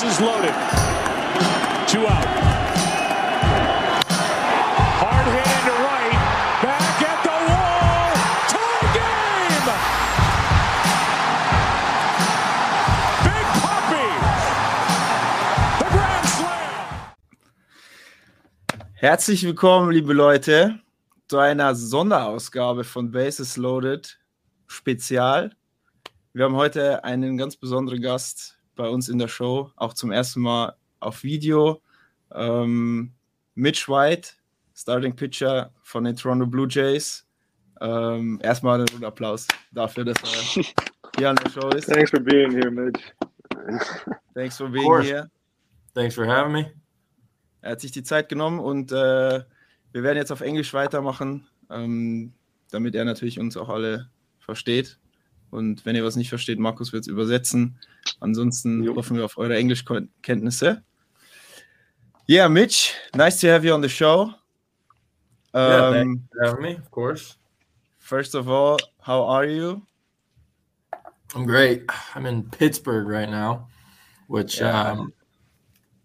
Bases loaded. Two out. Herzlich willkommen, liebe Leute, zu einer Sonderausgabe von Bases Loaded Spezial. Wir haben heute einen ganz besonderen Gast bei uns in der Show, auch zum ersten Mal auf Video. Ähm, Mitch White, Starting Pitcher von den Toronto Blue Jays. Ähm, erstmal einen Applaus dafür, dass er hier an der Show ist. Thanks for being here, Mitch. Thanks for being here. Thanks for having me. Er hat sich die Zeit genommen und äh, wir werden jetzt auf Englisch weitermachen, ähm, damit er natürlich uns auch alle versteht. Und wenn ihr was nicht versteht, Markus wird es übersetzen. Ansonsten Jo. hoffen wir auf eure Englischkenntnisse. Yeah, Mitch, nice to have you on the show. Yeah, Um, thanks for me, of course. first of all, how are you? I'm great. I'm in Pittsburgh right now, which Yeah. um,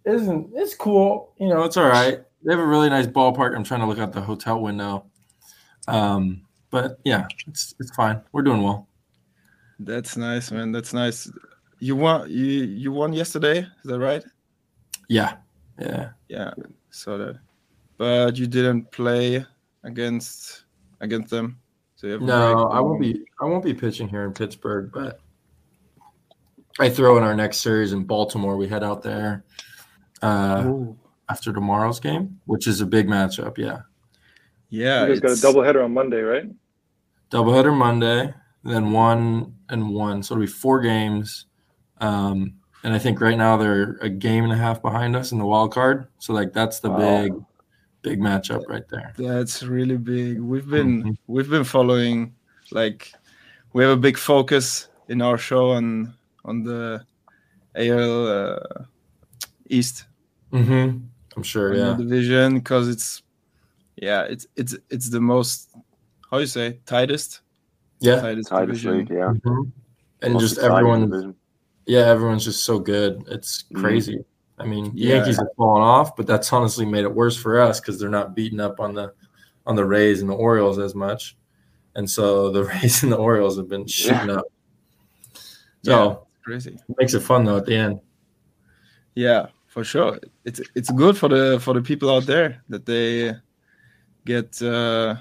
isn't it's cool. You know, it's all right. They have a really nice ballpark. I'm trying to look out the hotel window. Um, but yeah, it's it's fine. We're doing well. That's nice, man. That's nice. You won. You you won yesterday. Is that right? Yeah, yeah. Yeah, saw that. But you didn't play against against them. So you have No. I won't be. I won't be pitching here in Pittsburgh, but I throw in our next series in Baltimore. We head out there uh, Ooh. after tomorrow's game, which is a big matchup. Yeah, Yeah, You guys got a it's- doubleheader on Monday, right? doubleheader Monday, then one and one, so it'll be four games. Um, and I think right now they're a game and a half behind us in the wild card. So like that's the Wow. big, big matchup right there. That's really big. We've been Mhm. we've been following like we have a big focus in our show on on the AL uh, East Mm-hmm. I'm sure. Yeah. division because it's yeah it's it's it's the most how you say tightest Yeah. tightest Tightest division. league, yeah. Mhm. And Most just everyone, yeah, everyone's just so good. It's Mhm. crazy. I mean, Yeah. Yankees have fallen off, but that's honestly made it worse for us because they're not beating up on the on the Rays and the Orioles as much, and so the Rays and the Orioles have been shooting up. So Yeah, crazy. it makes it fun though at the end. Yeah, for sure. It's it's good for the for the people out there that they get uh,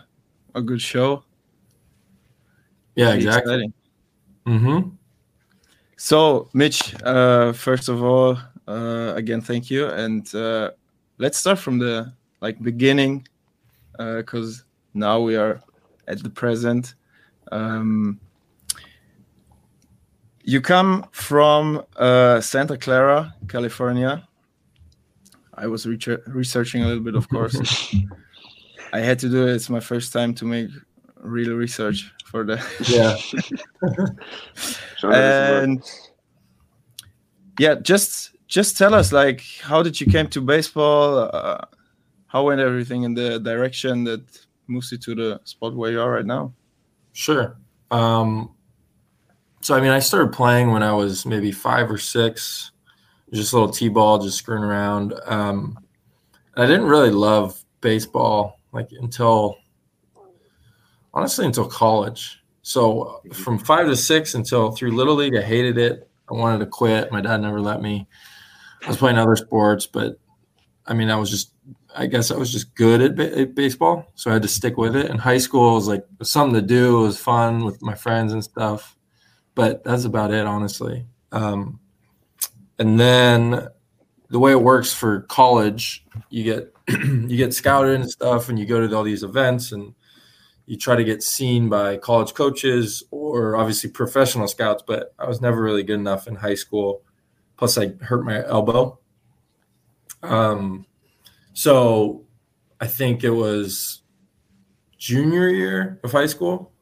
a good show. Yeah, exactly. Mm-hmm. So, Mitch, uh, first of all, uh, again, thank you, and uh, let's start from the like beginning, because now we are at the present. Um, you come from uh, Santa Clara, California. I was recher- researching a little bit, of course. I had to do it. It's my first time to make real research for the Yeah. Sure, that's a and yeah just just tell us like how did you came to baseball uh, how went everything in the direction that moves you to the spot where you are right now Sure. Um, so I mean, I started playing when I was maybe five or six, just a little t-ball, just screwing around. Um, I didn't really love baseball like until honestly until college. So from five to six until through little league, I hated it. I wanted to quit. My dad never let me. I was playing other sports, but I mean, I was just I guess I was just good at, ba- at baseball, so I had to stick with it. In high school, it was like something to do. It was fun with my friends and stuff, but that's about it, honestly. Um, and then the way it works for college, you get you get scouted and stuff, and you go to all these events, and you try to get seen by college coaches or obviously professional scouts. But I was never really good enough in high school. Plus, I hurt my elbow. Um, so I think it was junior year of high school.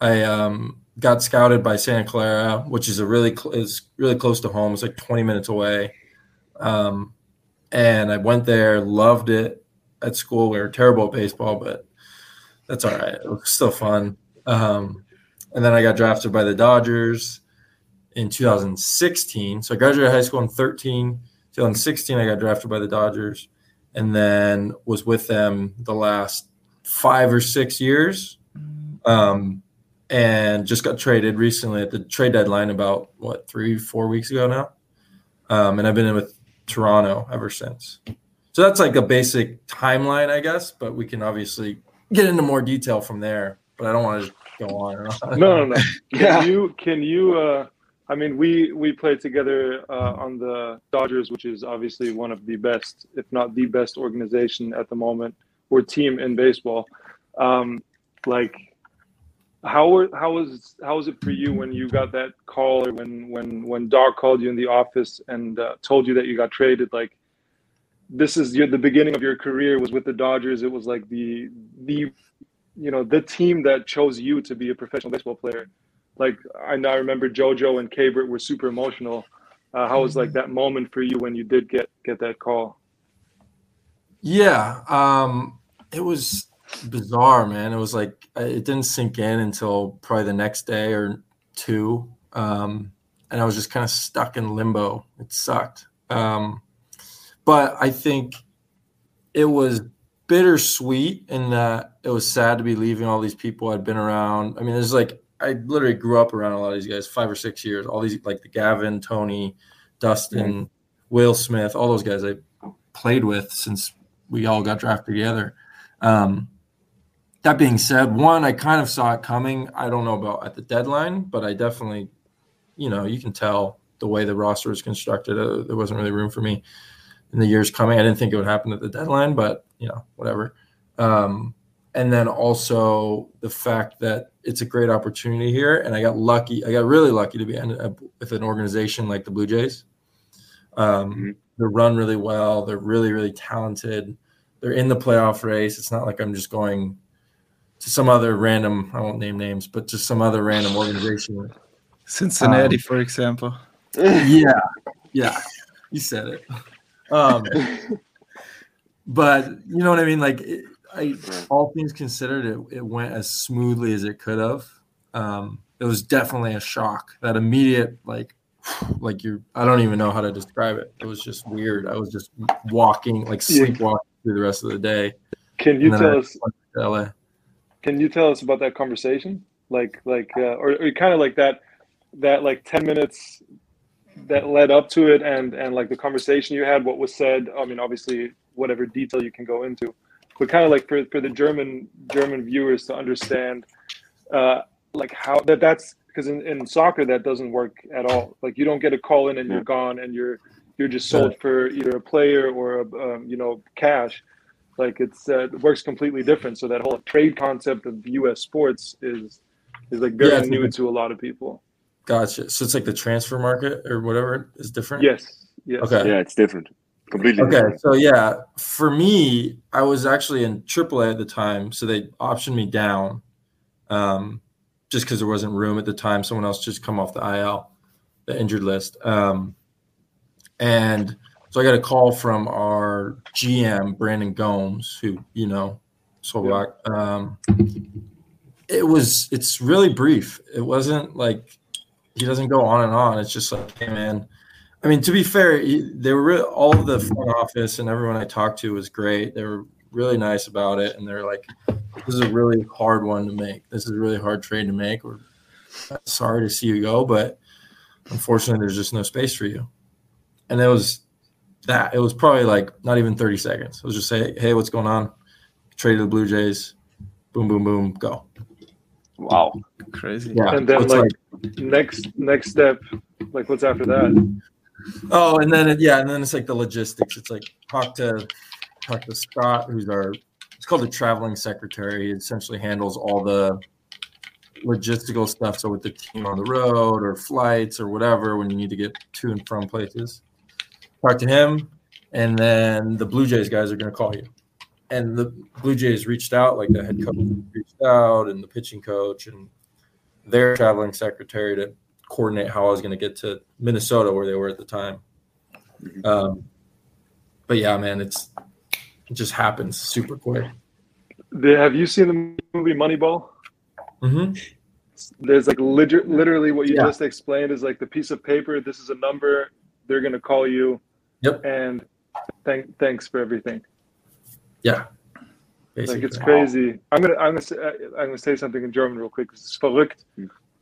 I um, got scouted by Santa Clara, which is a really cl- is really close to home. It's like 20 minutes away. Um, and I went there, loved it at school. We were terrible at baseball, but that's all right. It was still fun. Um, and then I got drafted by the Dodgers in 2016. So I graduated high school in 13. 2016, I got drafted by the Dodgers, and then was with them the last five or six years. Um, and just got traded recently at the trade deadline about what three, four weeks ago now. Um, and I've been in with Toronto ever since. So that's like a basic timeline, I guess, but we can obviously get into more detail from there. But I don't want to go on and on. No, no, no. Can Yeah. you can you? Uh, I mean, we we played together uh, on the Dodgers, which is obviously one of the best, if not the best, organization at the moment or team in baseball. Um, like, how were how was how was it for you when you got that call or when when when Doc called you in the office and uh, told you that you got traded? Like, this is your the beginning of your career was with the Dodgers. It was like the the you know the team that chose you to be a professional baseball player like I I remember JoJo and Kabert were super emotional. Uh, how was like that moment for you when you did get get that call? Yeah, um, it was bizarre, man. It was like uh, it didn't sink in until probably the next day or two, um, and I was just kind of stuck in limbo. It sucked, um, but I think it was bittersweet in that it was sad to be leaving all these people I'd been around. I mean, there's like I literally grew up around a lot of these guys, five or six years. All these like the Gavin, Tony, Dustin, Will Smith, all those guys I played with since we all got drafted together. Um, that being said, one, I kind of saw it coming. I don't know about at the deadline, but I definitely, you know, you can tell the way the roster was constructed. Uh, there wasn't really room for me in the years coming. I didn't think it would happen at the deadline, but you know, whatever. Um, and then also the fact that it's a great opportunity here, and I got lucky. I got really lucky to be in a, with an organization like the Blue Jays. Um, Mhm. They run really well. They're really, really talented. They're in the playoff race. It's not like I'm just going to some other random. I won't name names, but just some other random organization. Cincinnati, Um, for example. yeah, yeah, you said it. Um, but you know what I mean. Like, it, I all things considered, it, it went as smoothly as it could have. Um, it was definitely a shock. That immediate, like, like you, I don't even know how to describe it. It was just weird. I was just walking, like sleepwalking through the rest of the day. Can you tell us? LA. Can you tell us about that conversation? Like like uh, or, or kind of like that that like ten minutes that led up to it and and like the conversation you had, what was said. I mean, obviously, whatever detail you can go into, but kind of like for for the German German viewers to understand, uh, like how that that's because in, in soccer that doesn't work at all. Like you don't get a call in and you're gone and you're you're just sold for either a player or a, um, you know cash. Like it's uh, it works completely different. So that whole trade concept of U.S. sports is is like very Yeah, new to a lot of people. Gotcha. So it's like the transfer market or whatever is different. Yes. Yes. Okay. Yeah, it's different. Completely Okay, different. so yeah, for me, I was actually in AAA at the time, so they optioned me down, um, just because there wasn't room at the time. Someone else just come off the IL, the injured list, um, and so I got a call from our GM Brandon Gomes, who you know, Slovak. Um, it was it's really brief. It wasn't like he doesn't go on and on. It's just like, hey man, I mean, to be fair, he- they were really, all of the front office and everyone I talked to was great. They were really nice about it, and they're like, "This is a really hard one to make. This is a really hard trade to make. We're sorry to see you go, but unfortunately, there's just no space for you." And it was that. It was probably like not even 30 seconds. It was just say, "Hey, what's going on? Traded to the Blue Jays. Boom, boom, boom, go." Wow. Crazy. Yeah, And then so it's like, next next step, like what's after that? Oh, and then it, yeah, and then it's like the logistics. It's like talk to talk to Scott, who's our it's called the traveling secretary. He essentially handles all the logistical stuff. So with the team on the road or flights or whatever, when you need to get to and from places, talk to him, and then the Blue Jays guys are going to call you. And the Blue Jays reached out, like the head coach reached out, and the pitching coach, and their traveling secretary to coordinate how I was going to get to Minnesota where they were at the time. Um, but yeah, man, it's it just happens super quick. Have you seen the movie Moneyball? hmm there's like liter- literally what you Yeah. just explained is like the piece of paper. This is a number. They're gonna call you. Yep. And thank thanks for everything. Yeah. Like it's Basically. crazy. I'm gonna I'm gonna say, I'm gonna say something in German real quick. Es ist verrückt,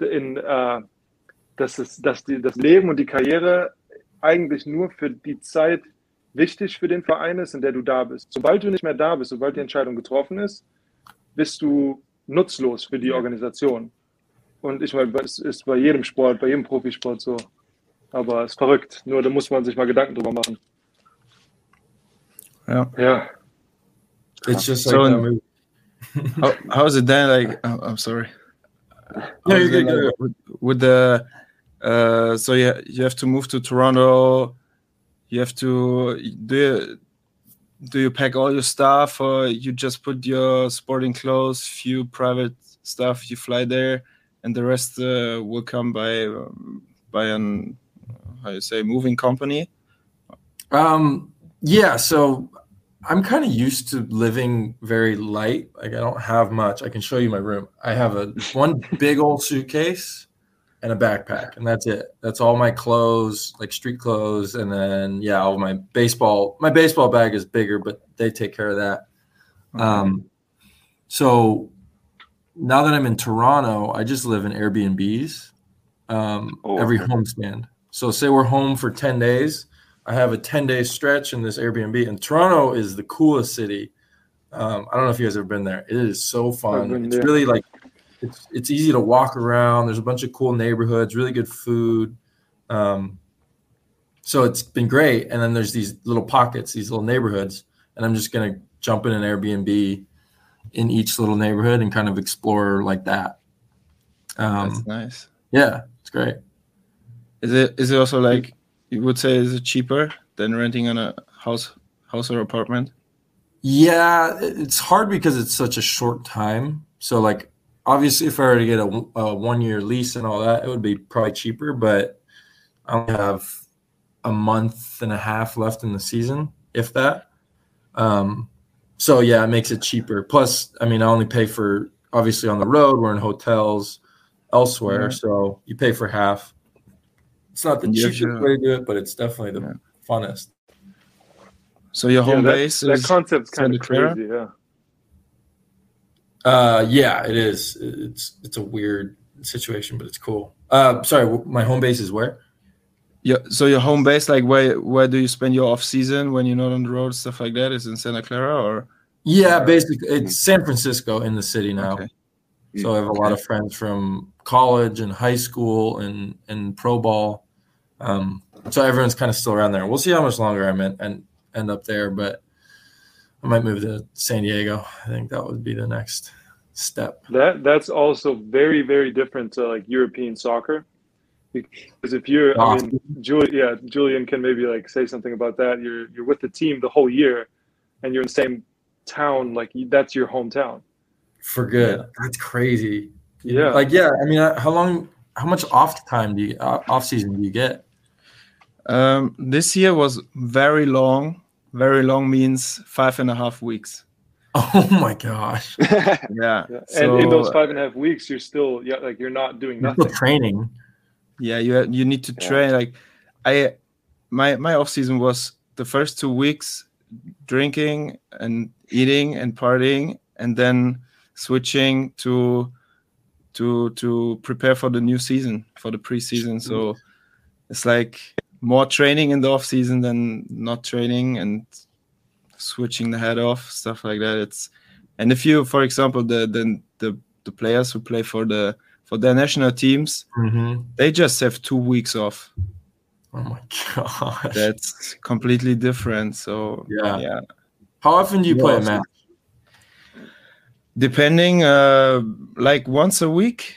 in äh, dass es dass die, das Leben und die Karriere eigentlich nur für die Zeit wichtig für den Verein ist, in der du da bist. Sobald du nicht mehr da bist, sobald die Entscheidung getroffen ist, bist du nutzlos für die Organisation. Und ich meine, es ist bei jedem Sport, bei jedem Profisport so. Aber es ist verrückt. Nur da muss man sich mal Gedanken drüber machen. Yeah. Ja. It's just So like in- that movie. How, how's it then? Like, oh, I'm sorry. No, How's you're good, like with, with the uh, so you you have to move to Toronto. You have to do you, do you pack all your stuff or you just put your sporting clothes, few private stuff, you fly there, and the rest uh, will come by um, by an how you say moving company. Um, yeah, so I'm kind of used to living very light. Like I don't have much. I can show you my room. I have a one big old suitcase and a backpack, and that's it. That's all my clothes, like street clothes, and then yeah, all my baseball. My baseball bag is bigger, but they take care of that. Um, so now that I'm in Toronto, I just live in Airbnbs um, Oh, every okay. homestand. So say we're home for 10 days. I have a 10 day stretch in this Airbnb, and Toronto is the coolest city. Um, I don't know if you guys have ever been there. It is so fun. It's really like it's it's easy to walk around. There's a bunch of cool neighborhoods, really good food. Um, so it's been great. And then there's these little pockets, these little neighborhoods, and I'm just gonna jump in an Airbnb in each little neighborhood and kind of explore like that. That's Um, nice. yeah, it's great. Is it is it also like you would say is it cheaper than renting on a house house or apartment? Yeah, it's hard because it's such a short time. So, like, obviously, if I were to get a, a one year lease and all that, it would be probably cheaper. But I only have a month and a half left in the season, if that. Um, so yeah, it makes it cheaper. Plus, I mean, I only pay for obviously on the road. We're in hotels elsewhere, Yeah. so you pay for half. It's not the And you have cheapest your- way to do it, but it's definitely the Yeah. funnest. So your Yeah, home that, base that is concept's kind Santa of Clara? crazy. Yeah. Uh, yeah, it is. It's it's a weird situation, but it's cool. Uh, sorry, my home base is where? Yeah, so your home base, like where where do you spend your off season when you're not on the road, stuff like that, is in Santa Clara or Yeah, basically, it's San Francisco in the city now. okay. So I have a lot of friends from college and high school and and pro ball. Um, so everyone's kind of still around there. We'll see how much longer I'm in and end up there, but I might move to San Diego. I think that would be the next step. That that's also very very different to like European soccer, because if you're, I mean, Julian, yeah, Julian can maybe like say something about that. You're you're with the team the whole year, and you're in the same town. Like that's your hometown. For good. That's crazy. Yeah. Like yeah, I mean, how long? How much off time do you uh, off season do you get? Um, this year was very long. Very long means five and a half weeks. Oh my gosh, Yeah. Yeah. So, and in those five and a half weeks, you're still yeah, like you're not doing You're nothing. training. yeah, you you need to Yeah. train. Like I, my my off season was the first two weeks drinking and eating and partying, and then switching to to to prepare for the new season for the preseason. So it's like more training in the off season than not training and switching the head off stuff like that. It's and if you, for example, the the the, the players who play for the for their national teams, Mm-hmm. they just have two weeks off. Oh my gosh. That's completely different. So Yeah. yeah. How often do you play a match? Depending, uh, like once a week.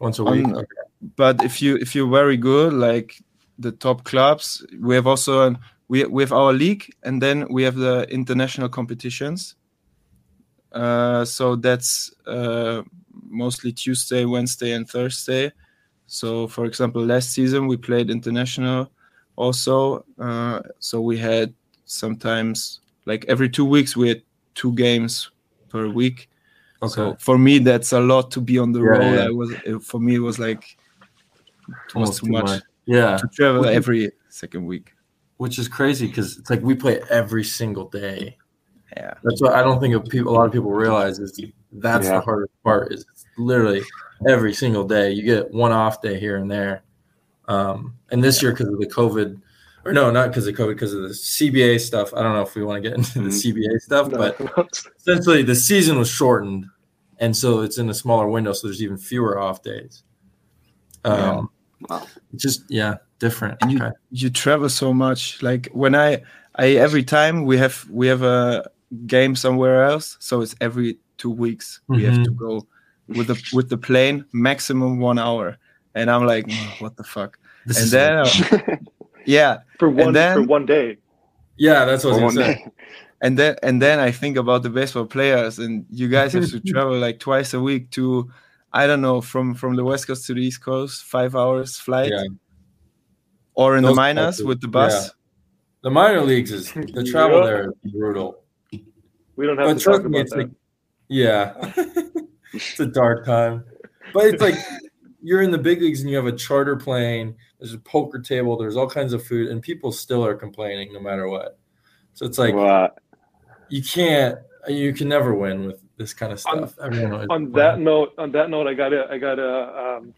Once a week. On- Okay. But if you if you're very good, like the top clubs, we have also an, we we have our league, and then we have the international competitions. Uh, so that's uh, mostly Tuesday, Wednesday, and Thursday. So, for example, last season we played international also. Uh, so we had sometimes like every two weeks we had two games per week. Okay. So for me, that's a lot to be on the Yeah, road. yeah. I was for me, it was like it was Almost too much Yeah, to travel every second week. which is crazy because it's like we play every single day. Yeah, That's what I don't think of people, a lot of people realize is that's Yeah. the hardest part. Is literally every single day. You get one off day here and there. Um, and this year, because of the COVID, or no, not because of COVID, because of the CBA stuff. I don't know if we want to get into the Mhm. CBA stuff, No, but essentially the season was shortened, and so it's in a smaller window, so there's even fewer off days. Um, Wow. just yeah, different. And you- Okay. you travel so much. Like when I, I every time we have we have a game somewhere else, so it's every two weeks we have to go with the with the plane, maximum one hour. And I'm like, "Oh, what the fuck? This and then, uh, yeah, for one then- for one day. yeah, that's what I was One gonna say. day. and then and then I think about the baseball players, and you guys have to travel like twice a week to, I don't know, from from the west coast to the east coast, five hours flight, Yeah. or in the minors types with the bus. yeah. The minor leagues is the travel Yeah. there is brutal. We don't have But to trust talk me, about it's that. like yeah, it's a dark time. But it's like you're in the big leagues and you have a charter plane. There's a poker table. There's all kinds of food, and people still are complaining no matter what. So it's like What? you can't, you can never win with this kind of On- stuff. Everyone on that complains. note, on that note, I got to I got to um,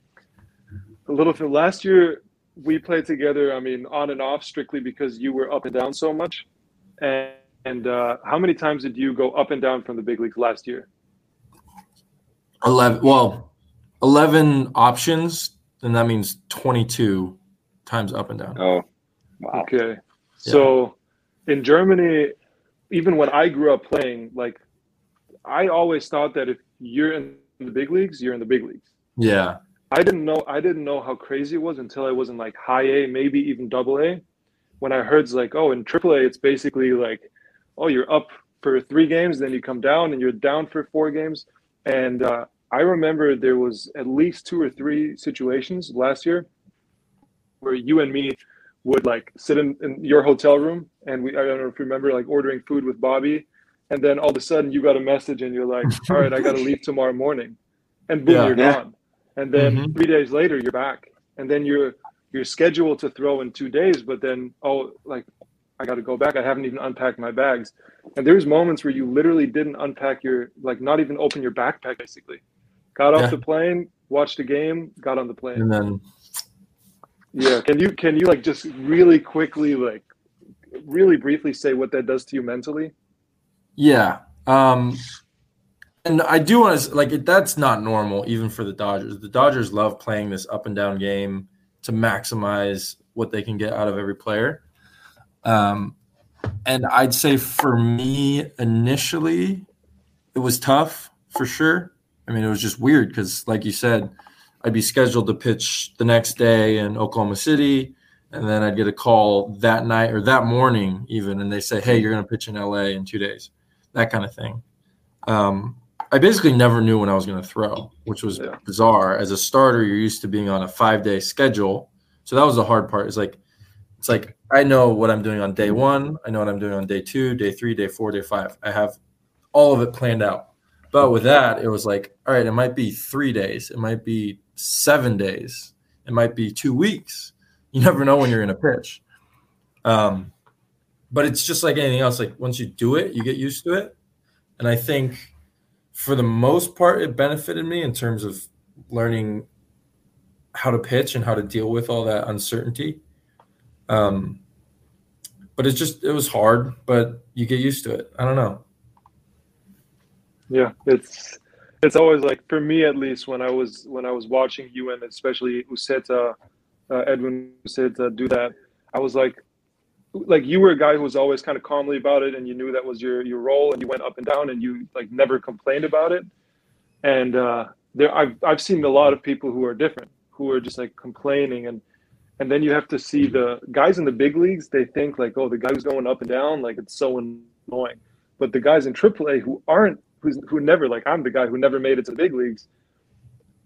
a little bit. Last year we played together. I mean, on and off, strictly because you were up and down so much. And, and uh, how many times did you go up and down from the big leagues last year? eleven. Well, eleven options, then that means twenty-two times up and down. Oh, wow. Okay. So in Germany, even when I grew up playing, like I always thought that if you're in the big leagues, you're in the big leagues. Yeah, I didn't know I didn't know how crazy it was until I was in like high A, maybe even double A. When I heard it's like, oh, in triple A, it's basically like, oh, you're up for three games, then you come down and you're down for four games. And uh, I remember there was at least two or three situations last year where you and me would like sit in, in your hotel room and we I don't know if you remember like ordering food with Bobby and then all of a sudden you got a message and you're like, all right, I gotta leave tomorrow morning. And boom, Yeah. you're Yeah. gone. And then Mhm. three days later you're back. And then you're you're scheduled to throw in two days, but then oh like I gotta go back. I haven't even unpacked my bags. And there's moments where you literally didn't unpack your like not even open your backpack basically. Got off Yeah. the plane, watched the game, got on the plane. and then Yeah. Can you can you like just really quickly like really briefly say what that does to you mentally? Yeah. Um and I do want to like that's not normal even for the Dodgers. The Dodgers love playing this up and down game to maximize what they can get out of every player. Um and I'd say for me initially it was tough for sure. I mean it was just weird cuz like you said I'd be scheduled to pitch the next day in Oklahoma City and then I'd get a call that night or that morning even and they say hey you're going to pitch in LA in 2 days that kind of thing. Um, I basically never knew when I was going to throw, which was Yeah. bizarre. As a starter, you're used to being on a five day schedule, so that was the hard part. It's like, it's like I know what I'm doing on day one. I know what I'm doing on day two, day three, day four, day five. I have all of it planned out. But with that, it was like, all right, it might be three days, it might be seven days, it might be two weeks. You never know when you're in a pitch. Um, but it's just like anything else. Like once you do it, you get used to it. And I think for the most part, it benefited me in terms of learning how to pitch and how to deal with all that uncertainty. Um, but it's just it was hard, but you get used to it. I don't know. Yeah, it's it's always like for me at least when I was when I was watching you and especially Uceta, uh, Edwin Uceta do that, I was like, like you were a guy who was always kind of calmly about it, and you knew that was your your role, and you went up and down, and you like never complained about it. And uh, there, I've I've seen a lot of people who are different, who are just like complaining, and and then you have to see the guys in the big leagues. They think like, oh, the guy who's going up and down, like it's so annoying. But the guys in AAA who aren't who's who never like I'm the guy who never made it to big leagues.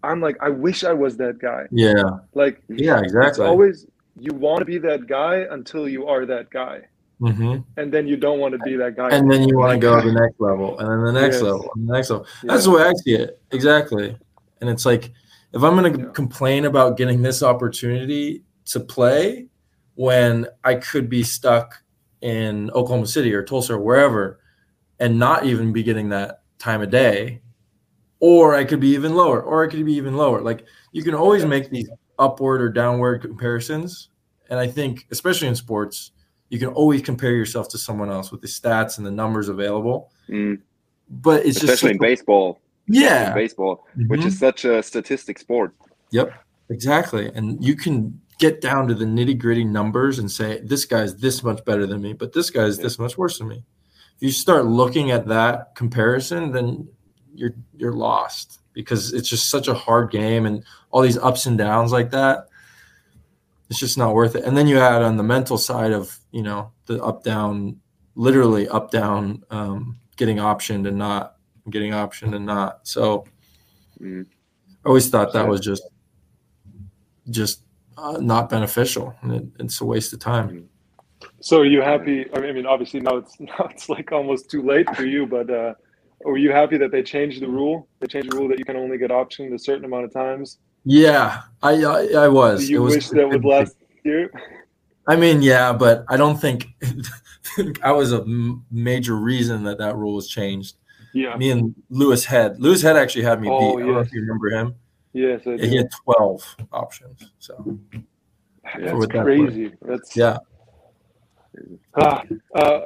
I'm like I wish I was that guy. Yeah, Like yeah, exactly. it's always you want to be that guy until you are that guy. hmm and then you don't want to be that guy. And then you want to go to the next level, and then the next Yes. level, and the next level. Yeah. That's the way I see it. Exactly. And it's like, if I'm going to Yeah. complain about getting this opportunity to play when I could be stuck in Oklahoma City or Tulsa or wherever and not even be getting that time of day, or I could be even lower, or I could be even lower. Like you can always make these upward or downward comparisons. And I think, especially in sports, you can always compare yourself to someone else with the stats and the numbers available. Mm. But it's just Especially in baseball. yeah, In baseball, which Mhm. is such a statistic sport. Yep, exactly. And you can get down to the nitty gritty numbers and say, this guy's this much better than me, but this guy's Yeah. this much worse than me. If you start looking at that comparison, then you're you're lost because it's just such a hard game and all these ups and downs like that. It's just not worth it. And then you add on the mental side of, you know, the up down, literally up down, um, getting optioned and not getting optioned and not. So Mm. I always thought that was just just uh, not beneficial and it, it's a waste of time. So are you happy? I mean, obviously now it's now it's like almost too late for you, but uh, were you happy that they changed the rule? They changed the rule that you can only get optioned a certain amount of times. Yeah, I I, I was. Do you It was wish that would last year? I mean, yeah, but I don't think I was a m- major reason that that rule was changed. Yeah. Me and Louis Head. Louis Head actually had me Oh, beat. I don't know if you remember him. Yes, I He had twelve options. So That's what that crazy. That's yeah, Ah, uh,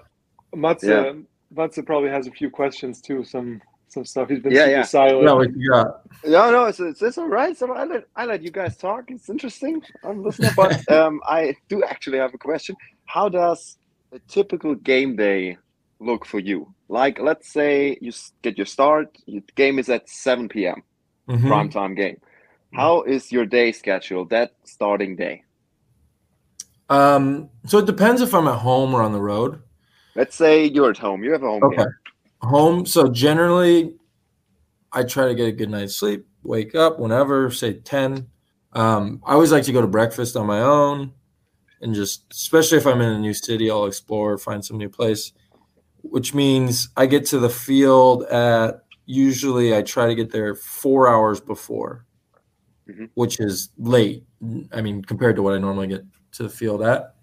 Matze, Yeah. Matze probably has a few questions too. Some some stuff. He's been Yeah, super yeah. silent. yeah, what you got? No, no, it's, it's, it's all right. So I let I let you guys talk. It's interesting. I'm listening, but um, I do actually have a question. How does a typical game day look for you? Like, let's say you get your start. Your game is at 7 p.m. Mhm. prime time game. How is your day schedule? That starting day. Um, so it depends if I'm at home or on the road. Let's say you're at home. You have a home Okay. game. home so generally i try to get a good night's sleep wake up whenever say 10 um, i always like to go to breakfast on my own and just especially if i'm in a new city i'll explore find some new place which means i get to the field at usually i try to get there four hours before Mhm. which is late i mean compared to what i normally get to the field at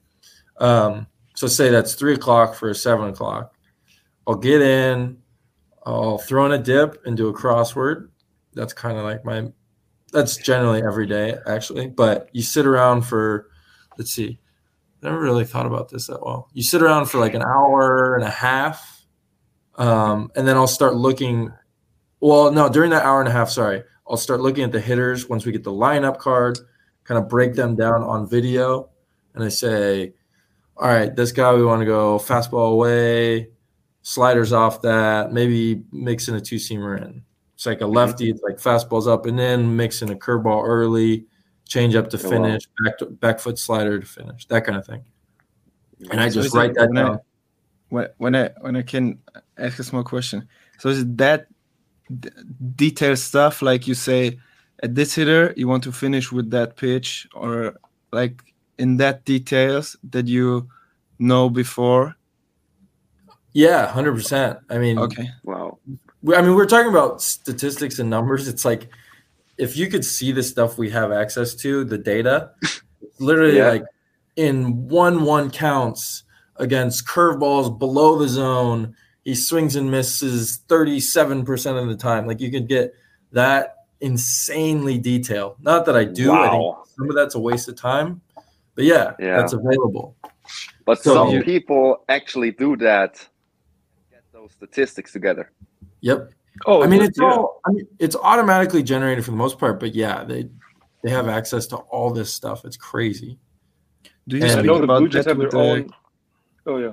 um, so say that's three o'clock for seven o'clock I'll get in, I'll throw in a dip and do a crossword. That's kind of like my, that's generally every day actually. But you sit around for, let's see, never really thought about this that well. You sit around for like an hour and a half, um, and then I'll start looking. Well, no, during that hour and a half, sorry, I'll start looking at the hitters once we get the lineup card, kind of break them down on video, and I say, all right, this guy we want to go fastball away, sliders off that, maybe mixing a two seamer in. It's like a mm-hmm. lefty, it's like fastballs up and then mixing a curveball early, change up to Oh, wow. finish, back to, back foot slider to finish, that kind of thing. And I So just is it write that when I- down. when when I when I can ask a small question. So is it that d- detailed stuff like you say at this hitter you want to finish with that pitch or like in that details that you know before? Yeah, hundred percent. I mean, Okay. Wow. I mean, we're talking about statistics and numbers. It's like if you could see the stuff we have access to, the data, literally Yeah. like in one one counts against curveballs below the zone. He swings and misses 37% of the time. Like you could get that insanely detailed. Not that I do. I think Wow. some of that's a waste of time. But yeah, Yeah. that's available. But So some you- people actually do that. Get those statistics together. Yep. Oh, I mean, it's yeah. all. I mean, it's automatically generated for the most part, but yeah, they they have access to all this stuff. It's crazy. Do you And- speak know the about Blue Jays that have their the, own. Oh yeah,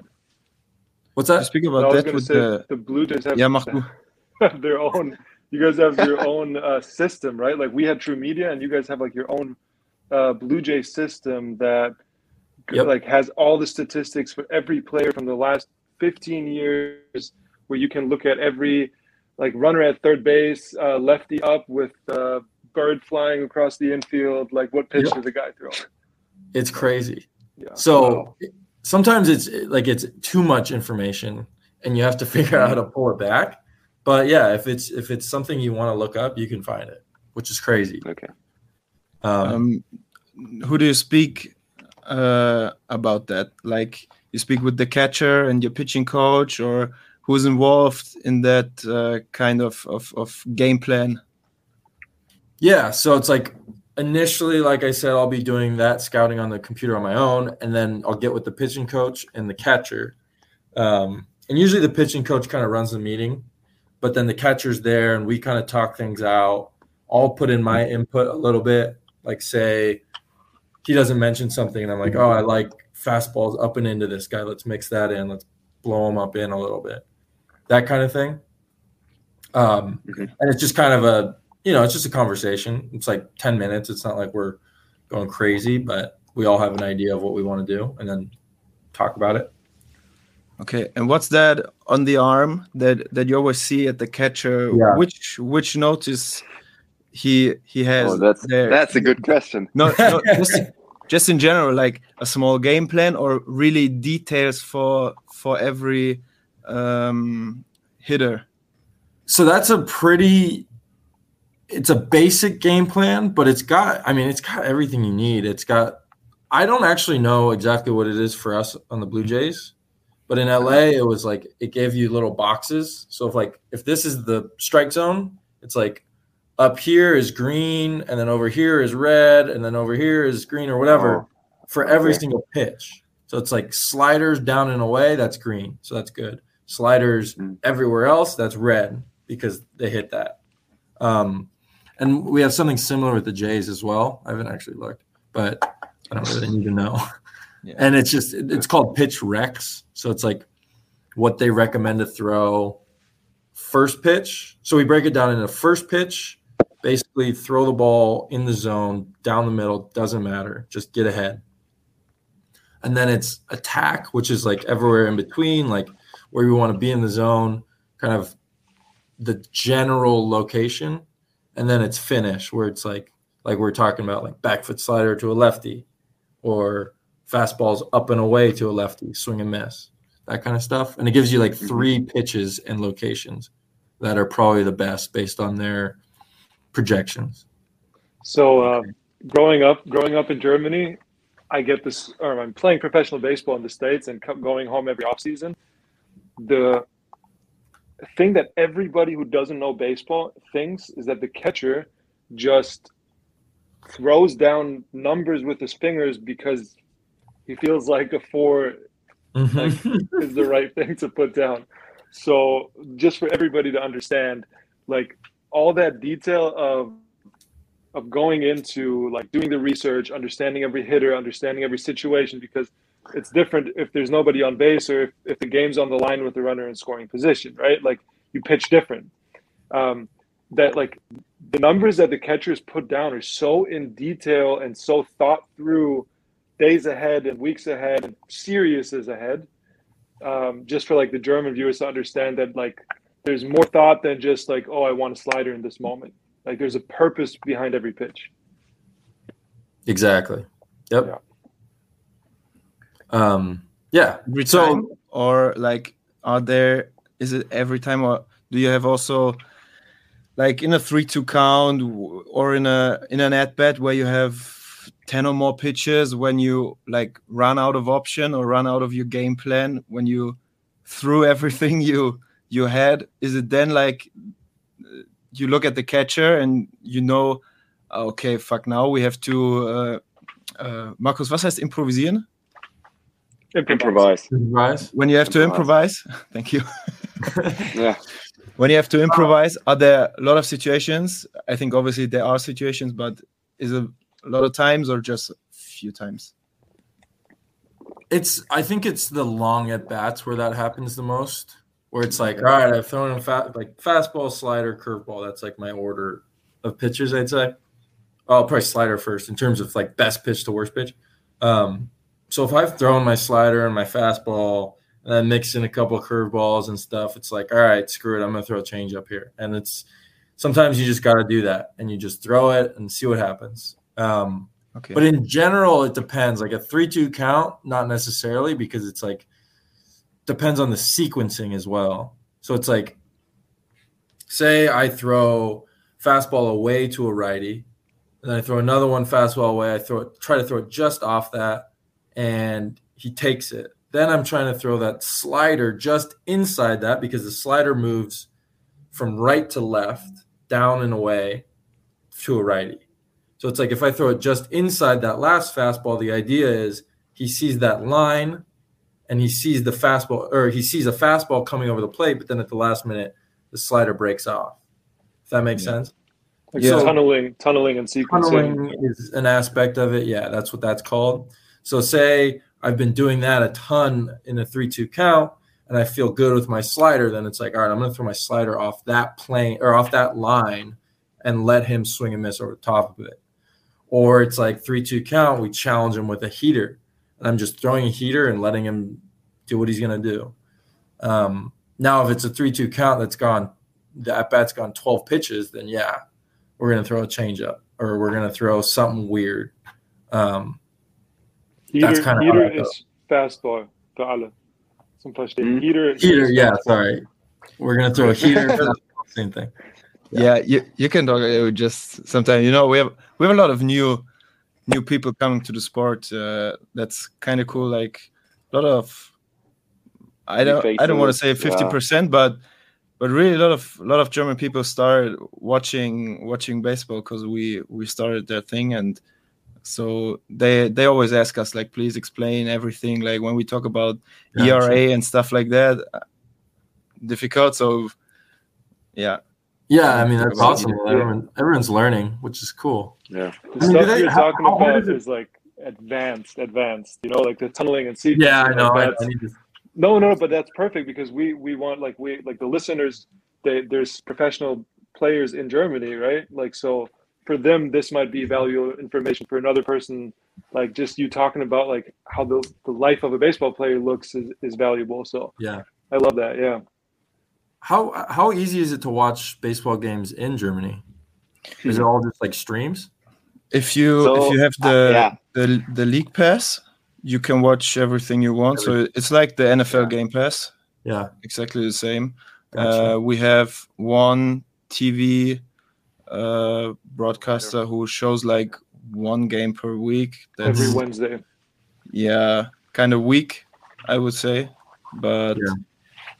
What's do you that? speak about was that with the the Blue Jays have Yeah, mach their own. You guys have your own uh, system, right? Like we had TruMedia, and you guys have like your own uh, Blue Jay system that Yep. like has all the statistics for every player from the last 15 years, where you can look at every like runner at third base, uh, lefty up with uh, bird flying across the infield. Like what pitch Yep. did the guy throw? It's crazy. Yeah. So Wow. sometimes it's like it's too much information and you have to figure out how to pull it back. But yeah, if it's if it's something you want to look up, you can find it, which is crazy. Okay. Um, Um, who do you speak uh, about that? Like you speak with the catcher and your pitching coach, or who's involved in that uh, kind of, of of game plan? Yeah, so it's like initially, like I said, I'll be doing that scouting on the computer on my own, and then I'll get with the pitching coach and the catcher. Um, and usually the pitching coach kind of runs the meeting, but then the catcher's there and we kind of talk things out. I'll put in my input a little bit, like say he doesn't mention something, and I'm like, oh, I like fastballs up and into this guy. Let's mix that in. Let's blow him up in a little bit, that kind of thing. Um, Mhm. and it's just kind of a you know, it's just a conversation. It's like 10 minutes. It's not like we're going crazy, but we all have an idea of what we want to do and then talk about it. Okay, and what's that on the arm that that you always see at the catcher? Yeah. Which which notice he he has Oh, that's there? that's a good question. no, no just, just in general, like a small game plan or really details for for every um, hitter. So that's a pretty it's a basic game plan, but it's got I mean, it's got everything you need. It's got I don't actually know exactly what it is for us on the Blue Jays, but in LA it was like it gave you little boxes. So if like if this is the strike zone, it's like up here is green and then over here is red and then over here is green or whatever Oh, for every okay. single pitch. So it's like sliders down and away, that's green. So that's good. Sliders Mm. everywhere else, that's red because they hit that. Um, and we have something similar with the Jays as well. I haven't actually looked, but I don't really need to know. Yeah. And it's just it's called pitch recs. So it's like what they recommend to throw first pitch. So we break it down into first pitch, basically throw the ball in the zone, down the middle, doesn't matter. Just get ahead. And then it's attack, which is like everywhere in between, like where you want to be in the zone, kind of the general location. And then it's finish, where it's like like we're talking about like back foot slider to a lefty or fastballs up and away to a lefty, swing and miss, that kind of stuff. And it gives you like mm-hmm. three pitches and locations that are probably the best based on their projections. So um, growing up, growing up in Germany, I get this. Or I'm playing professional baseball in the states and going home every offseason. The thing that everybody who doesn't know baseball thinks is that the catcher just throws down numbers with his fingers because he feels like a four is the right thing to put down. So just for everybody to understand, like all that detail of of going into like doing the research, understanding every hitter, understanding every situation, because it's different if there's nobody on base or if, if the game's on the line with the runner in scoring position, right? Like you pitch different. Um, that like the numbers that the catchers put down are so in detail and so thought through days ahead and weeks ahead and serious is ahead um, just for like the german viewers to understand that like there's more thought than just like oh i want a slider in this moment like there's a purpose behind every pitch exactly. Yep. Um, yeah. Every So- time, or like, are there? Is it every time, or do you have also, like, in a three-two count, or in a in an at bat where you have ten or more pitches when you like run out of option or run out of your game plan when you threw everything you you had? Is it then like you look at the catcher and you know, okay, fuck, now we have to. Uh, uh, Markus, was heißt improvisieren? Improvise. Rise. when you have to Improvise. improvise thank you Yeah. when you have to improvise are there a lot of situations i think obviously there are situations but is it a lot of times or just a few times It's I think it's the long at bats where that happens the most. Where it's like, all right, I've thrown a fat like fastball, slider, curveball. That's like my order of pitches, I'd say. Oh, probably slider first in terms of like best pitch to worst pitch. Um, so if I've thrown my slider and my fastball and then mix in a couple of curveballs and stuff, it's like, all right, screw it, I'm gonna throw a change up here. And it's sometimes you just gotta do that and you just throw it and see what happens. Um, Okay. But in general, it depends. Like a three-two count, not necessarily because it's like depends on the sequencing as well. So it's like, say I throw fastball away to a righty, and then I throw another one fastball away. I throw it, try to throw it just off that, and he takes it. Then I'm trying to throw that slider just inside that because the slider moves from right to left, down and away to a righty. So it's like if I throw it just inside that last fastball, the idea is he sees that line and he sees the fastball or he sees a fastball coming over the plate, but then at the last minute the slider breaks off. If that makes Yeah. sense. Like Yeah. tunneling, tunneling, and sequencing. Tunneling is an aspect of it. Yeah, that's what that's called. So say I've been doing that a ton in a three-two count, and I feel good with my slider. Then it's like, all right, I'm going to throw my slider off that plane or off that line, and let him swing and miss over the top of it. Or it's like three-two count. We challenge him with a heater, and I'm just throwing a heater and letting him do what he's going to do. Um, now, if it's a three-two count that's gone, the at bat's gone 12 pitches, then yeah, we're going to throw a changeup or we're going to throw something weird. Um, Heater, That's kinda heater how is fastball für alle. Zum Verstehen. Mhm. Heater, heater, is yeah, fastball. sorry. We're going to throw a heater. same thing. yeah, you you can talk uh, just sometimes. You know, we have we have a lot of new new people coming to the sport. Uh, that's kind of cool. Like a lot of I don't I don't want to say fifty percent, but but really a lot of a lot of German people started watching watching baseball because we we started that thing and so they they always ask us like please explain everything like when we talk about Yeah, ERA and stuff like that uh, difficult so yeah Yeah, I mean that's Yeah. awesome. Everyone, everyone's learning, which is cool. Yeah. The I mean, stuff they- you're how- talking how hard about is it- is like advanced, advanced. You know, like the tunneling and sequencing. Yeah, I like know. I, that's- I need to, No, no, but that's perfect because we we want like we like the listeners. They, there's professional players in Germany, right? Like so, for them, this might be valuable information. For another person, like just you talking about like how the the life of a baseball player looks is, is valuable. So yeah. I love that. Yeah. How how easy is it to watch baseball games in Germany? Is it all just like streams? if you So, if you have uh, the yeah. the the league pass you can watch everything you want so it's like the nfl Yeah. game pass Yeah. exactly the same Gotcha. uh, we have one tv uh, broadcaster who shows like one game per week that's Every Wednesday. yeah kind of weak i would say but Yeah.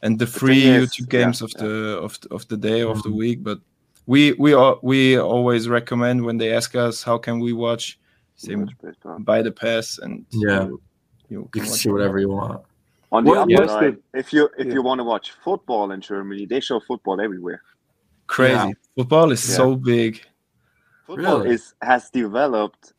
and the free is- youtube yeah, games of yeah. the of the, of the day of the Mhm. week but we we al- we always recommend when they ask us how can we watch say Baseball. buy the pass and Yeah. you, you You can can see whatever you want. On the Well, other side, if you if yeah. you want to watch football in Germany, they show football everywhere. crazy Yeah. football is Yeah. so big Football Really? is has developed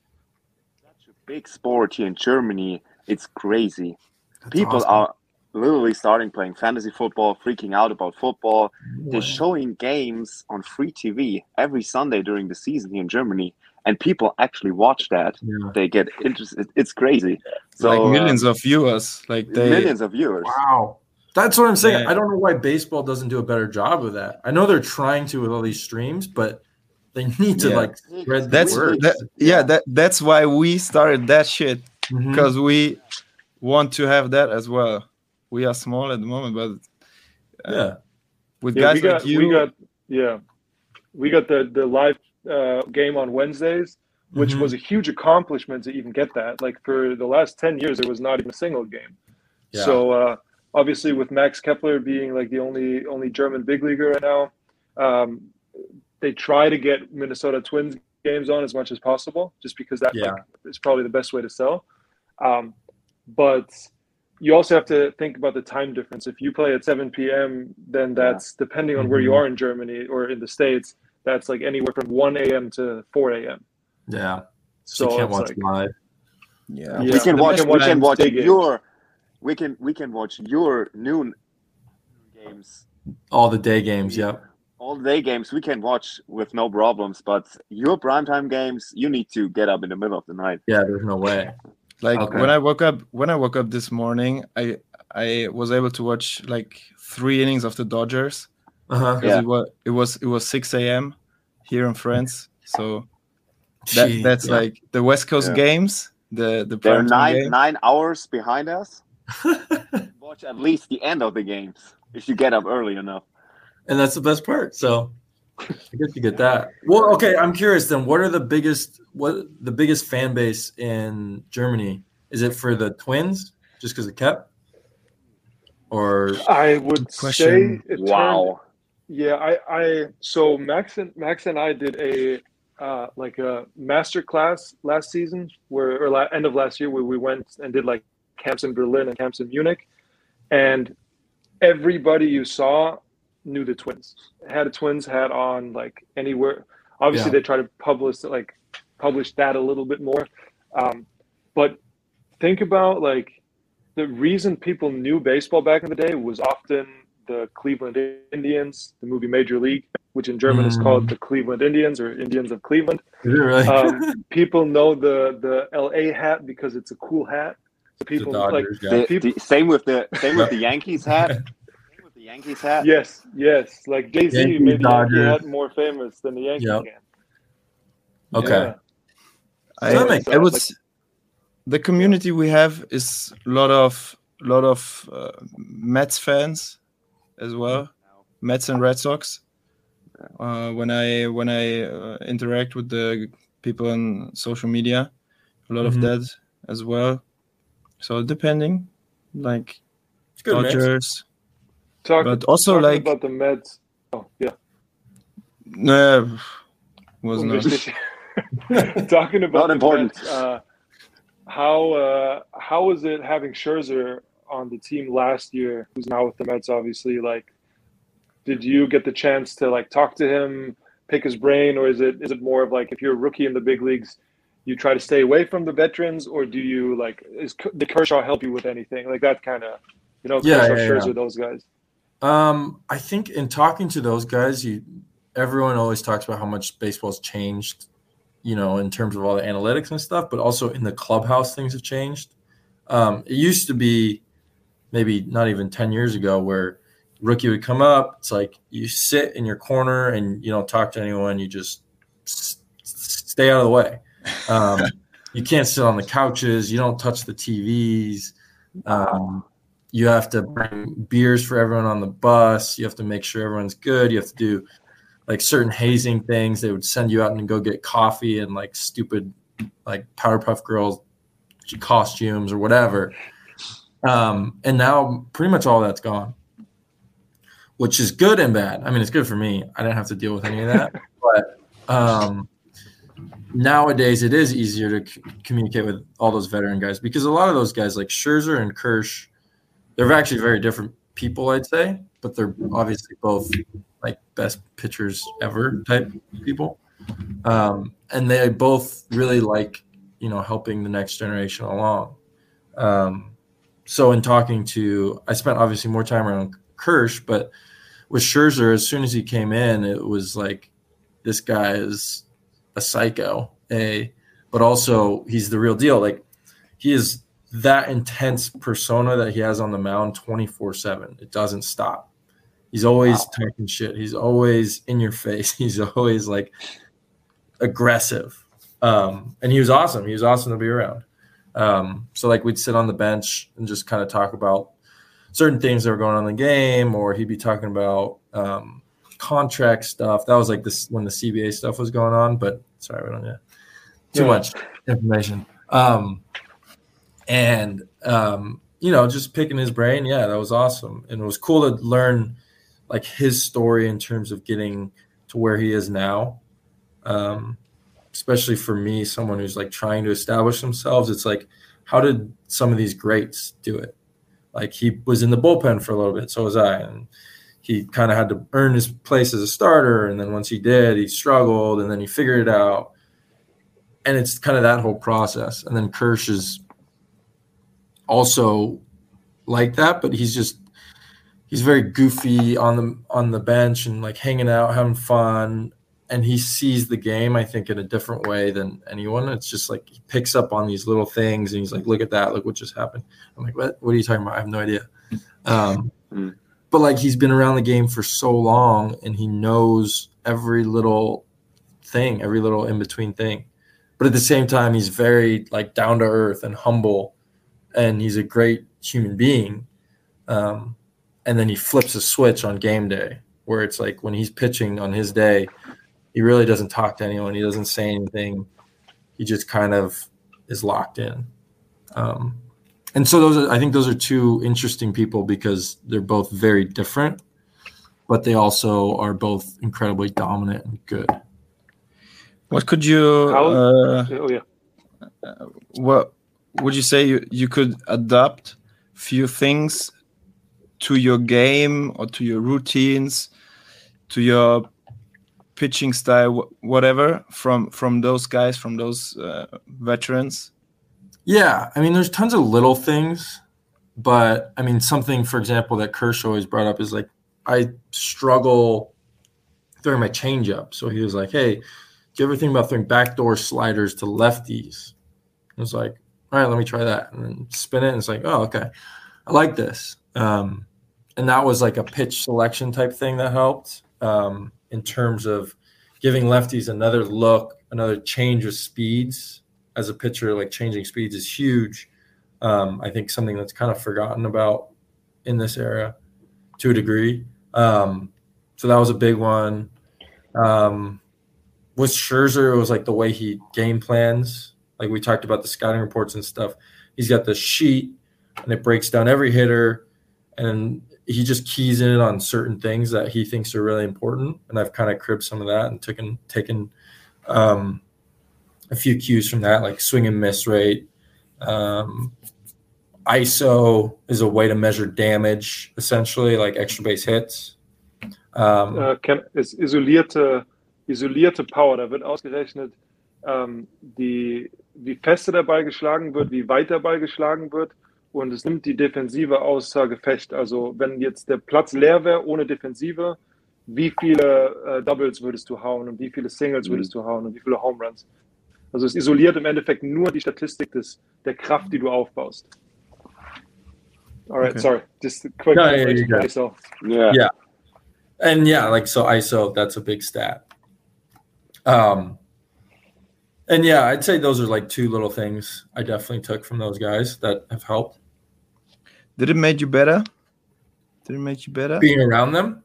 such a big sport here in Germany. It's crazy. That's People awesome. are literally starting playing fantasy football, freaking out about football. No They're showing games on free TV every Sunday during the season here in Germany, and people actually watch that. Yeah. They get interested. It's crazy. So like uh, millions of viewers like they millions of viewers. Wow. That's what I'm saying. Yeah. I don't know why baseball doesn't do a better job of that. I know they're trying to with all these streams, but they need to Yeah. like spread the that's word. that, yeah that that's why we started that shit because we want to have that as well we are small at the moment but uh, yeah. with Yeah, guys we got like you we got yeah, we got the the live uh, game on Wednesdays, which Mhm. was a huge accomplishment to even get that. Like for the last ten years, there was not even a single game. Yeah. So uh, obviously, with Max Kepler being like the only only German big leaguer right now, um, they try to get Minnesota Twins games on as much as possible, just because that Yeah. like, is probably the best way to sell. Um, but you also have to think about the time difference. If you play at 7 p.m., then that's depending on where you Mhm. are in Germany or in the States, that's like anywhere from 1 a.m. to 4 a.m. Yeah. So So, you can't watch like, live. yeah, Yeah. we can the watch. We can watch day your. We can we can watch your noon games All the day games. Yep. all day games we can watch with no problems but your primetime games you need to get up in the middle of the night Yeah. There's no way. like Okay. when i woke up when i woke up this morning i i was able to watch like three innings of the dodgers Uh huh. because Yeah. it was it was it was 6 a.m here in france so That, Gee, that's yeah. like the West Coast Yeah. games, the the They're nine game. nine hours behind us. Watch at least the end of the games if you get up early enough. and that's the best part. So I guess you get that. Well, okay. I'm curious then. What are the biggest what the biggest fan base in Germany? Is it for the Twins just because of Kep, or I would question. say it turned- Wow. Yeah, I, I so Max and Max and I did a uh, like a master class last season where or la- end of last year where we went and did like camps in Berlin and camps in Munich, and everybody you saw knew the twins had a twins hat on like anywhere. Obviously, Yeah. they try to publish like publish that a little bit more, um, but think about like the reason people knew baseball back in the day was often the Cleveland Indians, the movie Major League, which in German is Mm. called the Cleveland Indians or Indians of Cleveland. really? Um, people know the the LA hat because it's a cool hat. So the people like Dodgers, yeah. The, people- the, same with the same with the Yankees hat. Same with the Yankees hat. yes, yes, like Jay Z Yankees, made the Yankee Dodgers. hat more famous than the Yankee Yep. can. Okay. Yeah. I, So that makes I would sense. s- the community we have is a lot of lot of uh, Mets fans as well, Mets and Red Sox. Uh, when I when I uh, interact with the people on social media, a lot Mhm. of that as well. So depending, like good. Dodgers, Talk, but also talking like about the Mets. Oh yeah, no, was not. talking about Not important. Mets, uh, how uh, how was it having Scherzer on the team last year, who's now with the Mets? Obviously, like, did you get the chance to like talk to him, pick his brain, or is it is it more of like if you're a rookie in the big leagues, you try to stay away from the veterans, or do you like is the Kershaw help you with anything like that kind of, you know, Yeah, Kershaw, yeah, Scherzer, yeah. those guys? Um, I think in talking to those guys, you everyone always talks about how much baseball's changed, you know, in terms of all the analytics and stuff, but also in the clubhouse things have changed. Um, it used to be maybe not even 10 years ago where rookie would come up, it's like you sit in your corner and you don't talk to anyone, you just stay out of the way. Um, you can't sit on the couches, you don't touch the TVs. Um, you have to bring beers for everyone on the bus. You have to make sure everyone's good. You have to do like certain hazing things. They would send you out and go get coffee and like stupid like Powerpuff Girls costumes or whatever. Um, and now pretty much all that's gone, which is good and bad. I mean, it's good for me. I didn't have to deal with any of that. but um, nowadays it is easier to c- communicate with all those veteran guys because a lot of those guys like Scherzer and Kersh, they're actually very different people, I'd say, but they're obviously both like best pitchers ever type people. Um, and they both really like, you know, helping the next generation along. Um, so in talking to, I spent obviously more time around Kersh, but with Scherzer, as soon as he came in, it was like, this guy is a psycho, a, but also he's the real deal. Like he is that intense persona that he has on the mound 24 7. It doesn't stop. He's always Wow. talking shit. He's always in your face. He's always like aggressive. Um, and he was awesome. He was awesome to be around. Um, so like we'd sit on the bench and just kind of talk about certain things that were going on in the game, or he'd be talking about um, contract stuff. That was like this when the CBA stuff was going on. But sorry, we don't yeah, too Yeah. much information. Um, and um, you know, just picking his brain, yeah, that was awesome, and it was cool to learn like his story in terms of getting to where he is now. Um, especially for me, someone who's like trying to establish themselves, it's like, how did some of these greats do it? Like he was in the bullpen for a little bit, so was I, and he kind of had to earn his place as a starter. And then once he did, he struggled, and then he figured it out. And it's kind of that whole process. And then Kersh is also like that, but he's just he's very goofy on the on the bench and like hanging out, having fun. And he sees the game, I think, in a different way than anyone. It's just like he picks up on these little things and he's like, look at that, look what just happened. I'm like, what? What are you talking about? I have no idea. Um, Mm. But like he's been around the game for so long and he knows every little thing, every little in between thing. but at the same time, he's very like down to earth and humble, and he's a great human being. Um, and then he flips a switch on game day where it's like when he's pitching on his day, he really doesn't talk to anyone. He doesn't say anything. He just kind of is locked in. Um, and so those are, I think those are two interesting people because they're both very different, but they also are both incredibly dominant and good. What could you? How- Uh, Oh yeah. what would you say you, you could adapt few things to your game or to your routines to your pitching style whatever from from those guys from those uh, veterans Yeah, I mean, there's tons of little things, but I mean, something, for example, that Kershaw always brought up is like I struggle throwing my changeup. So he was like, "Hey, do you ever think about throwing backdoor sliders to lefties?" I was like, "All right, let me try that," and then spin it, and it's like, "Oh, okay, I like this." Um, and that was like a pitch selection type thing that helped um, in terms of giving lefties another look, another change of speeds as a pitcher, like changing speeds is huge. Um, I think something that's kind of forgotten about in this era to a degree. Um, so that was a big one. Um, with Scherzer, it was like the way he game plans. Like we talked about the scouting reports and stuff. He's got the sheet and it breaks down every hitter and he just keys in on certain things that he thinks are really important. And I've kind of cribbed some of that and taken taken um, a few cues from that, like swing and miss rate. Um, ISO is a way to measure damage, essentially, like extra base hits. Um, Äh, kann, ist isolierte, isolierte Power. Da wird ausgerechnet, ähm, die, wie feste der Ball geschlagen wird, wie weit der Ball geschlagen wird. Und es nimmt die Defensive außer Gefecht. Also wenn jetzt der Platz leer wäre ohne Defensive, wie viele äh, Doubles würdest du hauen und wie viele Singles würdest du hauen und wie viele Home Runs? Also es isoliert im Endeffekt nur die Statistik des, der Kraft, die du aufbaust. Alright, Okay. sorry. Just a quick No, yeah, for good. myself. Yeah. Yeah. and yeah, like so ISO, that's a big stat. Um, and yeah, I'd say those are like two little things I definitely took from those guys that have helped did it make you better did it make you better being around them.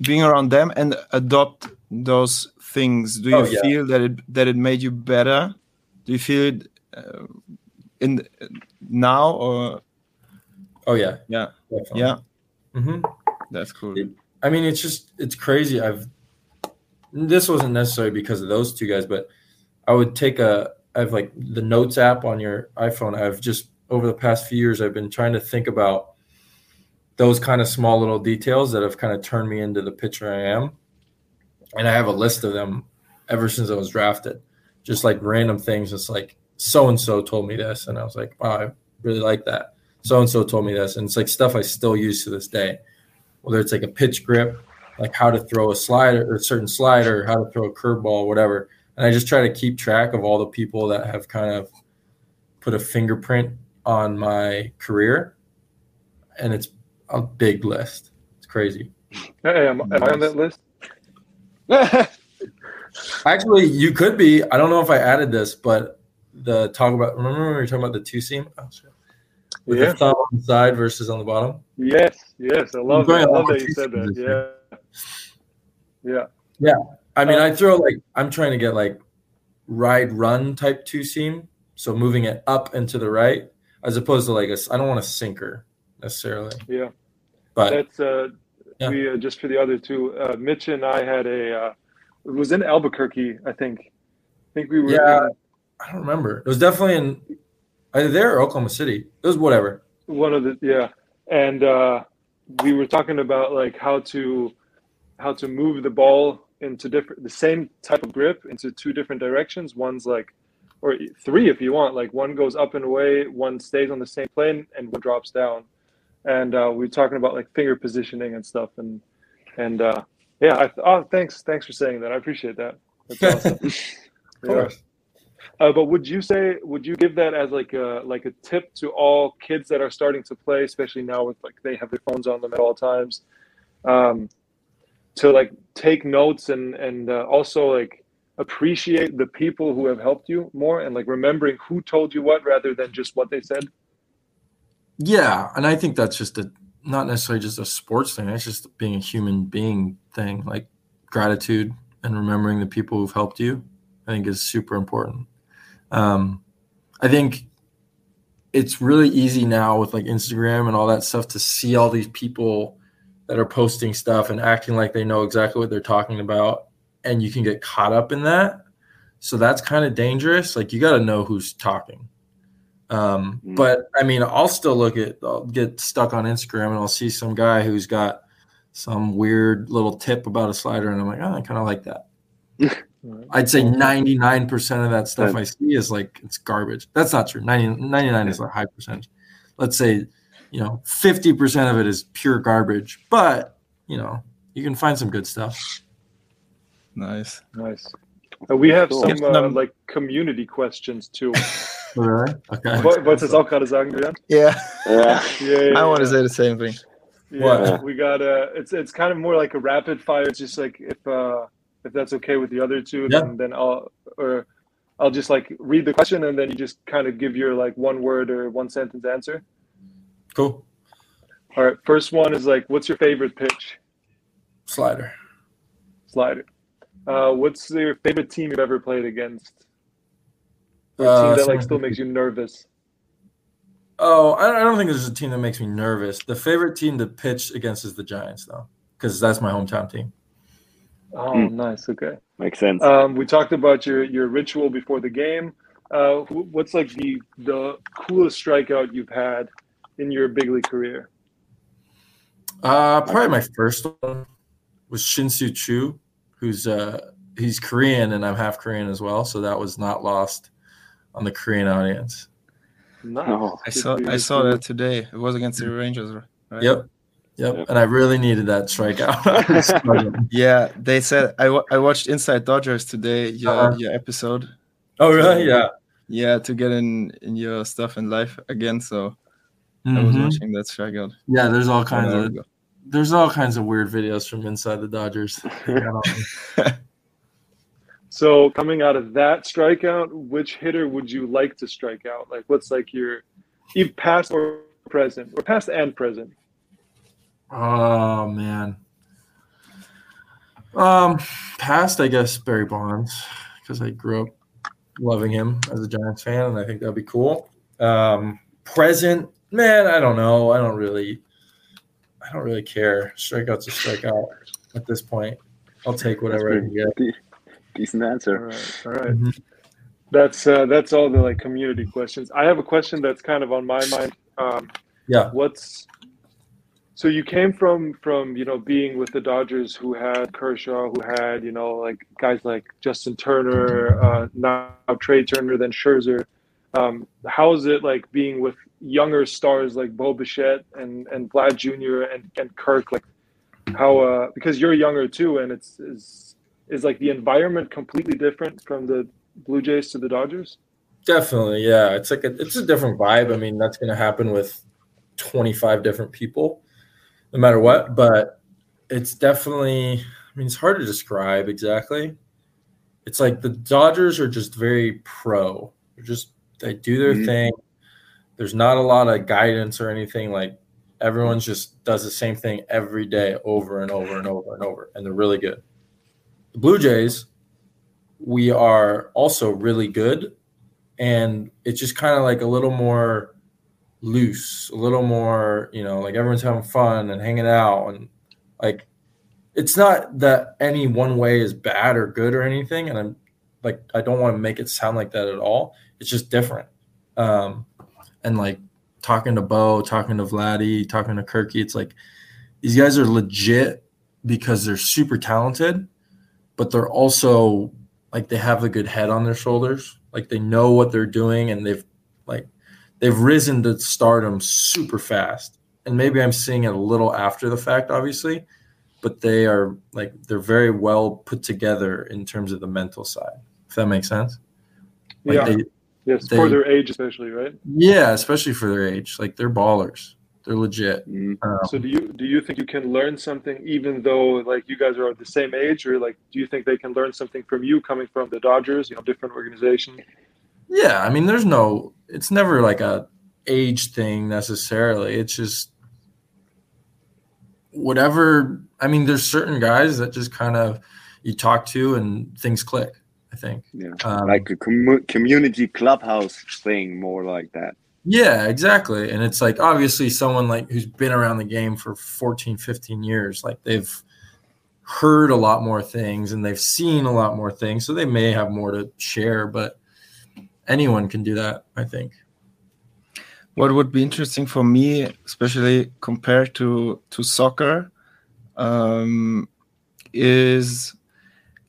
being around them and adopt those things do you Oh, yeah. feel that it that it made you better do you feel it uh, in now or Oh yeah, yeah definitely. yeah hmm that's cool I mean, it's just it's crazy. I've this wasn't necessarily because of those two guys, but I would take a I have like the notes app on your iPhone. I've just over the past few years I've been trying to think about those kind of small little details that have kind of turned me into the pitcher I am. And I have a list of them ever since I was drafted. Just like random things. It's like so and so told me this and I was like, wow, I really like that. So and so told me this and it's like stuff I still use to this day whether it's like a pitch grip, like how to throw a slider or a certain slider, how to throw a curveball, whatever. And I just try to keep track of all the people that have kind of put a fingerprint on my career. And it's a big list. It's crazy. Hey, am, am I on that list? Actually, you could be. I don't know if I added this, but the talk about remember when we were talking about the two seam? Oh. With Yeah. the thumb on the side versus on the bottom. Yes, yes, I love that. I love that you said that. teaching Yeah, yeah. I mean, Uh, I throw like I'm trying to get like ride run type two seam, so moving it up and to the right, as opposed to like a. s- I don't want a sinker necessarily, Yeah, but that's uh, Yeah. we uh, just for the other two. Uh, Mitch and I had a. Uh, it was in Albuquerque, I think. I think we were. Yeah. I don't remember. It was definitely in either there or Oklahoma City. It was whatever. one of the yeah, and uh, we were talking about like how to how to move the ball into different the same type of grip into two different directions. One's like or three if you want. Like one goes up and away, one stays on the same plane, and one drops down. And uh, we are talking about like finger positioning and stuff, and and uh, yeah. I, oh, thanks, thanks for saying that. I appreciate that. That's awesome. Of Yeah. course. Uh, but would you say would you give that as like a like a tip to all kids that are starting to play, especially now with like they have their phones on them at all times, um, to like take notes and and uh, also like appreciate the people who have helped you more and like remembering who told you what rather than just what they said? Yeah, and I think that's just a not necessarily just a sports thing. It's just being a human being thing. Like gratitude and remembering the people who've helped you. I think is super important. Um, I think it's really easy now with like Instagram and all that stuff to see all these people that are posting stuff and acting like they know exactly what they're talking about and you can get caught up in that so that's kind of dangerous like you got to know who's talking um, Mm. but i mean i'll still look at i'll get stuck on instagram and i'll see some guy who's got some weird little tip about a slider and i'm like oh i kind of like that I'd say 99% of that stuff I see is like it's garbage. That's not true. 90, 99 is a high percentage. Let's say, you know, 50% of it is pure garbage, but, you know, you can find some good stuff. Nice. Nice. Uh, we have Cool. some uh, like community questions too. Really? Okay. What- Wolltest du das auch gerade sagen, Julian? Yeah, Yeah. Yeah, yeah, I want to say the same thing. Yeah, What? we got uh it's it's kind of more like a rapid fire. It's just like if uh if that's okay with the other two, Yeah. then then I'll or I'll just like read the question and then you just kind of give your like one word or one sentence answer. Cool. All right, first one is like, what's your favorite pitch? Slider. Slider. Uh, what's your favorite team you've ever played against? Or a Uh, team that like still makes you nervous. Oh, I I don't think there's a team that makes me nervous. The favorite team to pitch against is the Giants, though, because that's my hometown team. Oh, Hmm. nice. Okay. Makes sense. Um, we talked about your your ritual before the game. Uh, what's like the the coolest strikeout you've had in your big league career? Uh, probably my first one was Shin-Soo Choo, who's uh he's Korean and I'm half Korean as well, so that was not lost on the Korean audience. Nice. Oh. I saw for I saw that today. It was against the Rangers, right? Yep. Yep. Yep. And I really needed that strikeout. I was struggling. Yeah, they said I, I watched Inside Dodgers today. Your Uh-huh. your episode. oh, really? Yeah. Yeah, to get in in your stuff in life again. So I was Mhm. watching that strikeout. Yeah, there's all kinds of ago. There's all kinds of weird videos from inside the Dodgers. So coming out of that strikeout, which hitter would you like to strike out? Like, what's like your, even past or present, or past and present? oh man. Um, past I guess Barry Bonds because I grew up loving him as a Giants fan, and I think that'd be cool. Um, present, man, I don't know. I don't really, I don't really care. Strikeout's a strikeout at this point. I'll take whatever I can get. De- Decent answer. right, all right. Mhm. That's uh, that's all the like community questions. I have a question that's kind of on my mind. Um, Yeah. What's so you came from from you know being with the Dodgers who had Kershaw, who had you know like guys like Justin Turner, uh, now Trea Turner, then Scherzer. Um, how is it like being with younger stars like Bo Bichette and and Vlad Jr. and and Kirk? Like how uh, because you're younger too, and it's is is like the environment completely different from the Blue Jays to the Dodgers? Definitely, yeah. It's like a, it's a different vibe. I mean, that's going to happen with 25 different people, no matter what. But it's definitely, I mean, it's hard to describe exactly. It's like the Dodgers are just very pro. They're just they do their Mhm. thing. There's not a lot of guidance or anything. Like everyone just does the same thing every day, over and over and over and over, and they're really good. The Blue Jays, we are also really good and it's just kind of like a little more loose, a little more, you know, like everyone's having fun and hanging out and like it's not that any one way is bad or good or anything and I'm like I don't want to make it sound like that at all. It's just different. Um and like talking to Bo, talking to Vladdy, talking to Kirky, it's like these guys are legit because they're super talented, but they're also like they have a good head on their shoulders. Like they know what they're doing and they've like they've risen to stardom super fast. And maybe i'm seeing it a little after the fact obviously but they are like they're very well put together in terms of the mental side if that makes sense. Like yeah, they, yes, they- for their age especially, right? yeah especially for their age like they're ballers They're legit. Mm. Um, So do you do you think you can learn something even though like you guys are the same age, or like do you think they can learn something from you coming from the Dodgers, you know, different organization? Yeah, I mean, there's no, it's never like a age thing necessarily. It's just whatever. I mean, there's certain guys that just kind of you talk to and things click. I think. Yeah. Um, Like a commu- community clubhouse thing, more like that. yeah, exactly. And it's like obviously someone like who's been around the game for 14, 15 years, like they've heard a lot more things and they've seen a lot more things, so they may have more to share. But anyone can do that. I think. What would be interesting for me, especially compared to to soccer, um, is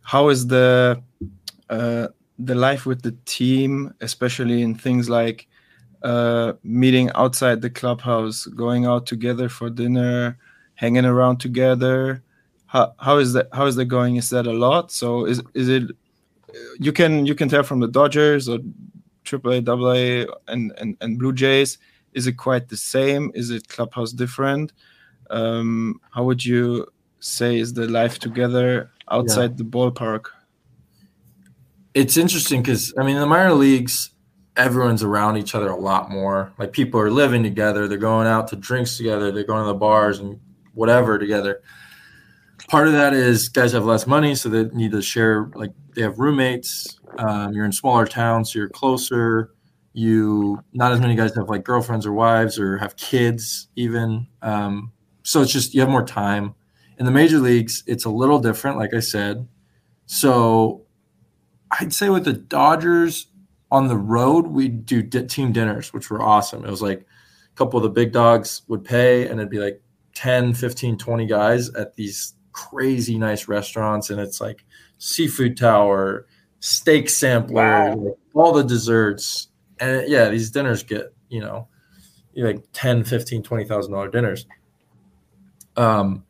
how is the uh, the life with the team, especially in things like uh, meeting outside the clubhouse, going out together for dinner, hanging around together. How, how is that? How is that going? Is that a lot? So is is it? You can you can tell from the Dodgers or Triple A, Double A, and, and and Blue Jays. Is it quite the same? Is it clubhouse different? Um, how would you say is the life together outside the ballpark? It's interesting because I mean, in the minor leagues, everyone's around each other a lot more. Like people are living together, they're going out to drinks together, they're going to the bars and whatever together. Part of that is guys have less money, so they need to share. Like they have roommates. Um, you're in smaller towns, so you're closer. You not as many guys have like girlfriends or wives or have kids even. Um, so it's just you have more time. In the major leagues, it's a little different. Like I said, so I'd say with the Dodgers on the road, we'd do di- team dinners, which were awesome. It was like a couple of the big dogs would pay, and it'd be like 10, 15, 20 guys at these crazy nice restaurants. And it's like seafood tower, steak sampler, like all the desserts. And yeah, these dinners get, you know, like 10, 15, $20,000 dinners. Um,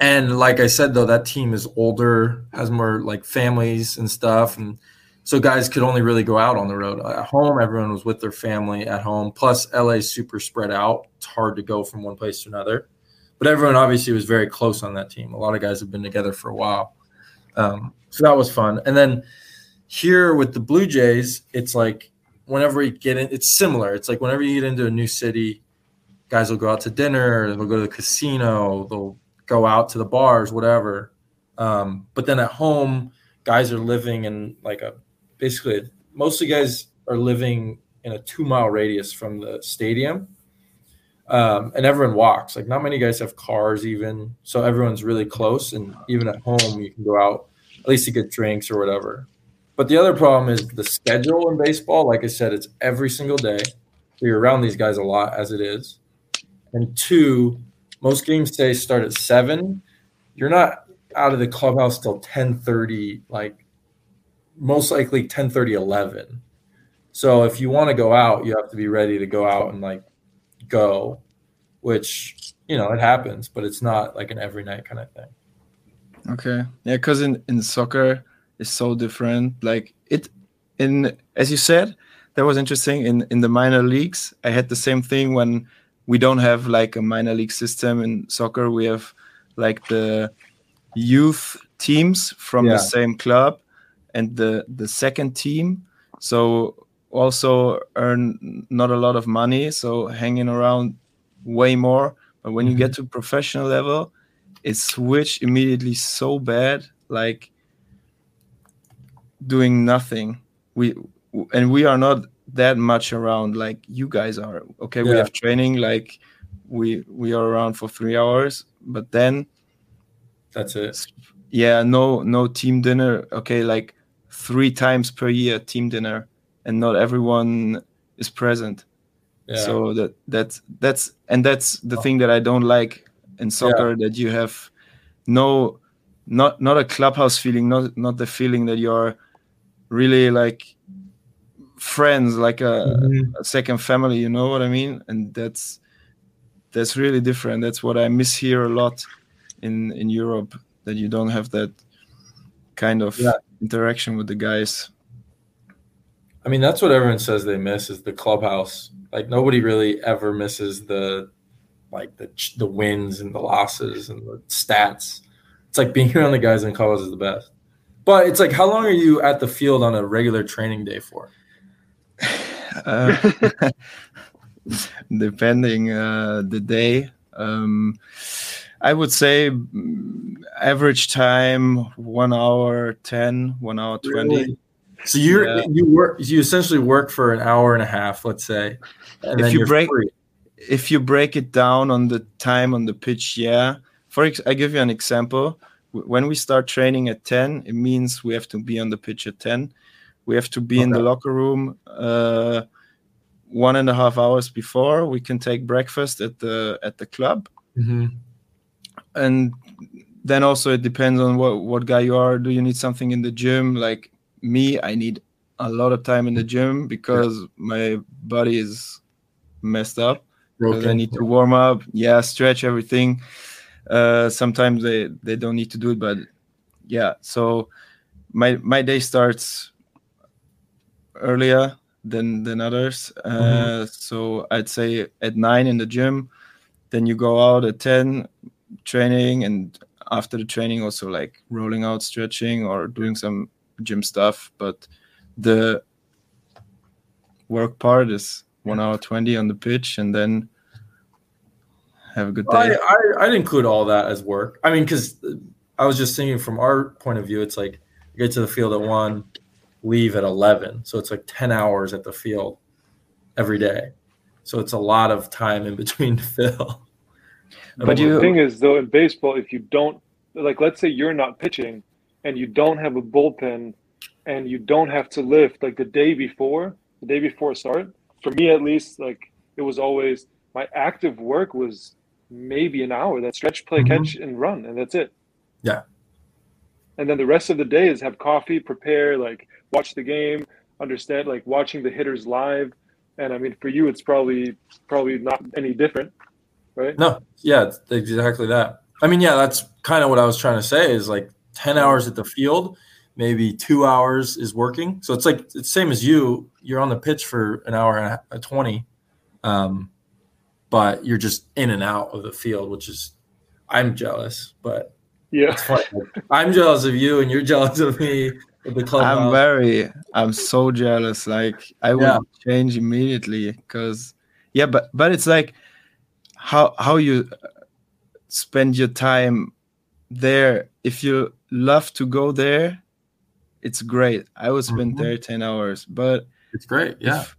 and like I said, though, that team is older, has more like families and stuff. And so guys could only really go out on the road. At home, everyone was with their family at home. Plus, LA is super spread out. It's hard to go from one place to another. But everyone obviously was very close on that team. A lot of guys have been together for a while. Um, so that was fun. And then here with the Blue Jays, it's like whenever you get in, it's similar. It's like whenever you get into a new city, guys will go out to dinner, they'll go to the casino, they'll go out to the bars, whatever. Um, but then at home, guys are living in like a basically most of the guys are living in a two mile radius from the stadium. Um, and everyone walks. Like not many guys have cars even, so everyone's really close. And even at home, you can go out at least to get drinks or whatever. But the other problem is the schedule in baseball. Like I said, it's every single day. So you're around these guys a lot as it is. And two, most games today start at seven. You're not out of the clubhouse till 10:30, like most likely 10:30, 11. So if you want to go out, you have to be ready to go out and like go, which you know it happens, but it's not like an every night kind of thing. Okay. Yeah, because in, in soccer it's so different. Like it in as you said, that was interesting. In in the minor leagues, I had the same thing when we don't have like a minor league system in soccer. We have like the youth teams from Yeah. the same club and the the second team. So also earn not a lot of money. So hanging around way more. But when you mm-hmm. get to professional level, it switched immediately so bad like doing nothing we and we are not that much around like you guys are okay? We have training like we we are around for three hours but then That's it. yeah no no team dinner okay? Like three times per year team dinner and not everyone is present. Yeah. so that that's that's and that's the oh. thing that I don't like in soccer that you have no not not a clubhouse feeling, not not the feeling that you're really like friends, like a, Mhm. a second family. You know what I mean? And that's that's really different. That's what I miss here a lot in in Europe. That you don't have that kind of Yeah. interaction with the guys. I mean, that's what everyone says they miss is the clubhouse. Like nobody really ever misses the like the the wins and the losses and the stats. It's like being around the guys in college is the best. But it's like, how long are you at the field on a regular training day for? Uh, depending uh, the day. Um, I would say average time one hour 10, one hour 20. Really? So you're Yeah. you work you essentially work for an hour and a half, let's say. And If you break- free. If you break it down on the time on the pitch, yeah. For ex- I give you an example. When we start training at 10, it means we have to be on the pitch at 10. We have to be in the locker room uh, one and a half hours before. We can take breakfast at the at the club. Mhm. and then also it depends on what what guy you are. Do you need something in the gym? Like me i need a lot of time in the gym because my body is messed up. I need to warm up. Yeah stretch everything. Uh sometimes they they don't need to do it but yeah. So my my day starts earlier than than others. Uh so i'd say at nine in the gym then you go out at 10 training and after the training also like rolling out stretching or doing some gym stuff. But the work part is one hour 20 on the pitch and then have a good I, day. I I'd include all that as work. I mean, because I was just thinking from our point of view, it's like you get to the field at one, leave at eleven, so it's like ten hours at the field every day. So it's a lot of time in between to fill. But the thing is, though, in baseball, if you don't, like, let's say you're not pitching and you don't have a bullpen and you don't have to lift, like, the day before, the day before start, for me at least, like, it was always my active work was maybe an hour that stretch, play, Mhm. catch, and run, and that's it. Yeah. And then the rest of the day is have coffee, prepare, like, watch the game, understand, like, watching the hitters live. And I mean, for you, it's probably probably not any different, right? No, yeah, exactly that. I mean, yeah, that's kind of what I was trying to say is like 10 hours at the field, maybe two hours is working. So it's like it's the same as you. You're on the pitch for an hour and a, a 20, um, but you're just in and out of the field, which is, I'm jealous, but Yeah. I'm jealous of you and you're jealous of me the club. i'm very i'm so jealous like i would Yeah. change immediately because yeah but but it's like how how you spend your time there if you love to go there it's great i would spend Mhm. there 10 hours but it's great. Yeah. if,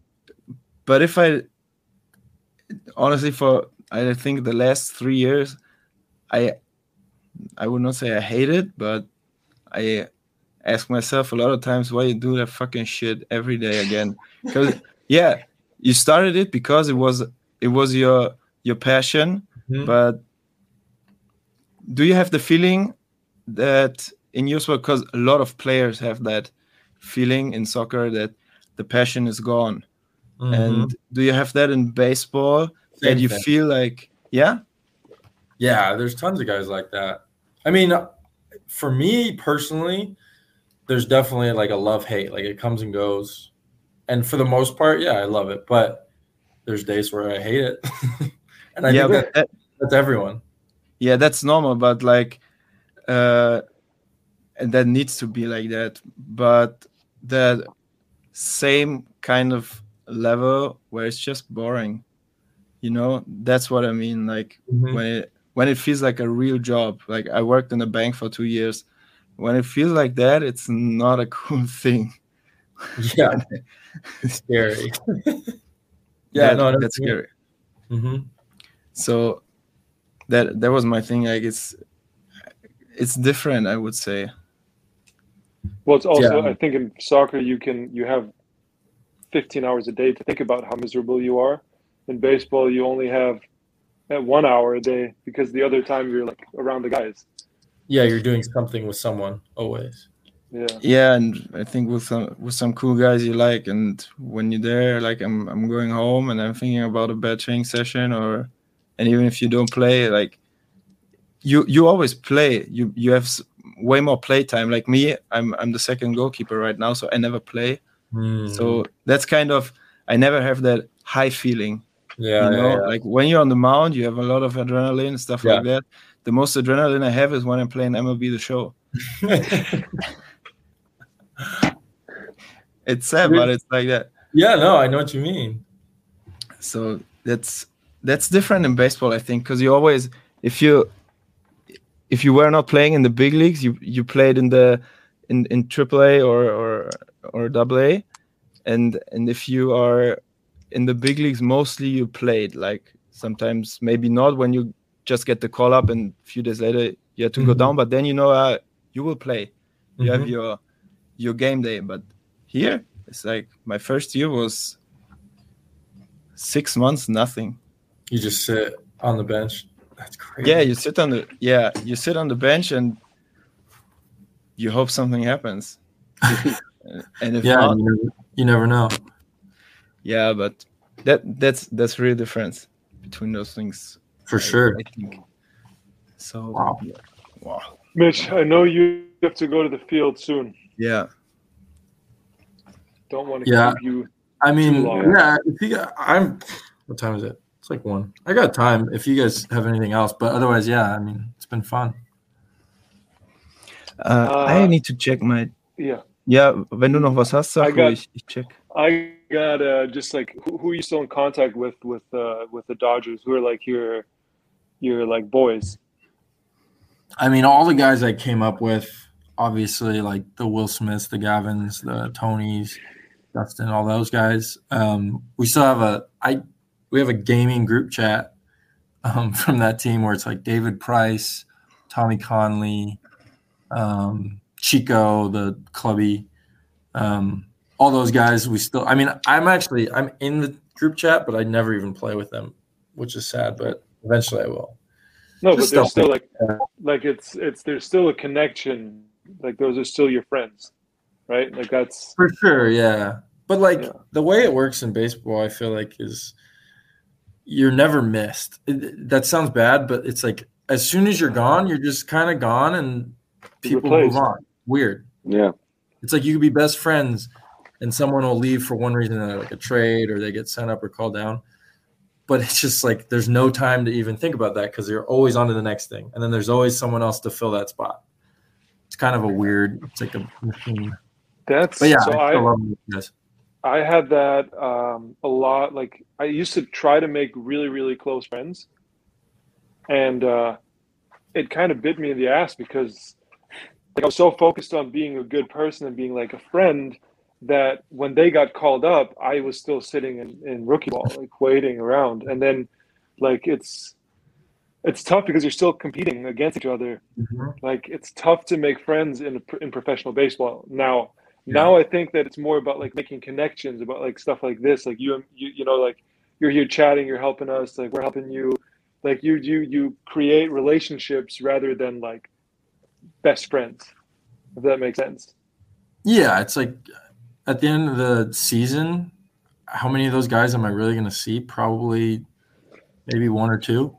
but if i honestly for i think the last three years i i would not say i hate it but i ask myself a lot of times why you do that fucking shit every day again because yeah you started it because it was it was your your passion Mhm. but do you have the feeling that in your sport because a lot of players have that feeling in soccer that the passion is gone Mhm. and do you have that in baseball Same that you thing. feel like yeah Yeah, there's tons of guys like that. I mean, for me personally, there's definitely like a love hate. Like it comes and goes. And for the most part, yeah, I love it. But there's days where I hate it. and I yeah think that, that, that's everyone. yeah that's normal but like uh and that needs to be like that but that same kind of level where it's just boring you know that's what i mean like Mhm. when it when it feels like a real job like i worked in a bank for two years when it feels like that it's not a cool thing Yeah, it's scary. yeah, That- no, that's scary hmm so that that was my thing like it's it's different i would say Well, it's also Yeah. I think in soccer you can you have 15 hours a day to think about how miserable you are. In baseball, you only have at one hour a day because the other time you're like around the guys. Yeah, you're doing something with someone always. Yeah, yeah and i think with some with some cool guys you like and when you're there like i'm i'm going home and i'm thinking about a bad training session or and even if you don't play like you you always play you you have way more play time like me i'm i'm the second goalkeeper right now so i never play Mm. so that's kind of i never have that high feeling Yeah, you know, yeah, yeah. like when you're on the mound, you have a lot of adrenaline stuff like that. The most adrenaline I have is when I'm playing MLB the Show. It's sad, but it's like that. yeah, no, I know what you mean. So that's that's different in baseball, I think, because you always if you if you were not playing in the big leagues, you you played in the in in AAA or or or AA, and and if you are in the big leagues, mostly you played. Like sometimes maybe not when you just get the call up, and a few days later you have to go Mhm. down, but then you know uh, you will play. You have Mhm. your your game day, but here it's like my first year was six months nothing. You just sit on the bench. That's crazy. Yeah, you sit on the yeah, you sit on the bench and you hope something happens. and if yeah, not, you never, you never know. yeah, but that that's that's really the difference between those things. For I- sure. I think. So Wow. yeah. wow. Mitch, I know you have to go to the field soon. Yeah. Don't want to Yeah. keep you. I mean, yeah. If you got, I'm. What time is it? It's like one. I got time. If you guys have anything else, but otherwise, yeah. I mean, it's been fun. Uh, I Uh, need to check my Yeah. ja, wenn du noch was hast, I sag got- ruhig. Ich check. I got uh, just like who, who are you still in contact with with uh, with the Dodgers? Who are like your your like boys? I mean, all the guys I came up with, obviously, like the Will Smiths, the Gavins, the Tonys, Dustin, all those guys. Um, we still have a I we have a gaming group chat um, from that team where it's like David Price, Tommy Conley, um, Chico, the clubby, um, all those guys. We still. I mean, I'm actually I'm in the group chat, but I never even play with them, which is sad. But eventually, I will. No, Just but there's still like Yeah. like it's it's there's still a connection. Like those are still your friends, right? Like that's For sure, yeah. But like Yeah. the way it works in baseball, I feel like is you're never missed. It- that sounds bad, but it's like as soon as you're gone, you're just kind of gone, and people move on. Weird. Yeah. It's like you could be best friends, and someone will leave for one reason, uh, like a trade, or they get sent up or called down. But it's just like there's no time to even think about that because you're always on to the next thing, and then there's always someone else to fill that spot. It's kind of a weird. It's like a machine. that's But yeah, so I I. I had that um, a lot. Like I used to try to make really really close friends, and uh, it kind of bit me in the ass because like I was so focused on being a good person and being like a friend that when they got called up, I was still sitting in, in rookie ball, like waiting around. And then like it's it's tough because you're still competing against each other. Mhm. Like it's tough to make friends in in professional baseball now. Now I think that it's more about like making connections about like stuff like this. Like you you you know like you're here chatting, you're helping us, like we're helping you. Like you you you create relationships rather than like best friends. If that makes sense. Yeah, it's like at the end of the season, how many of those guys am I really going to see? Probably maybe one or two.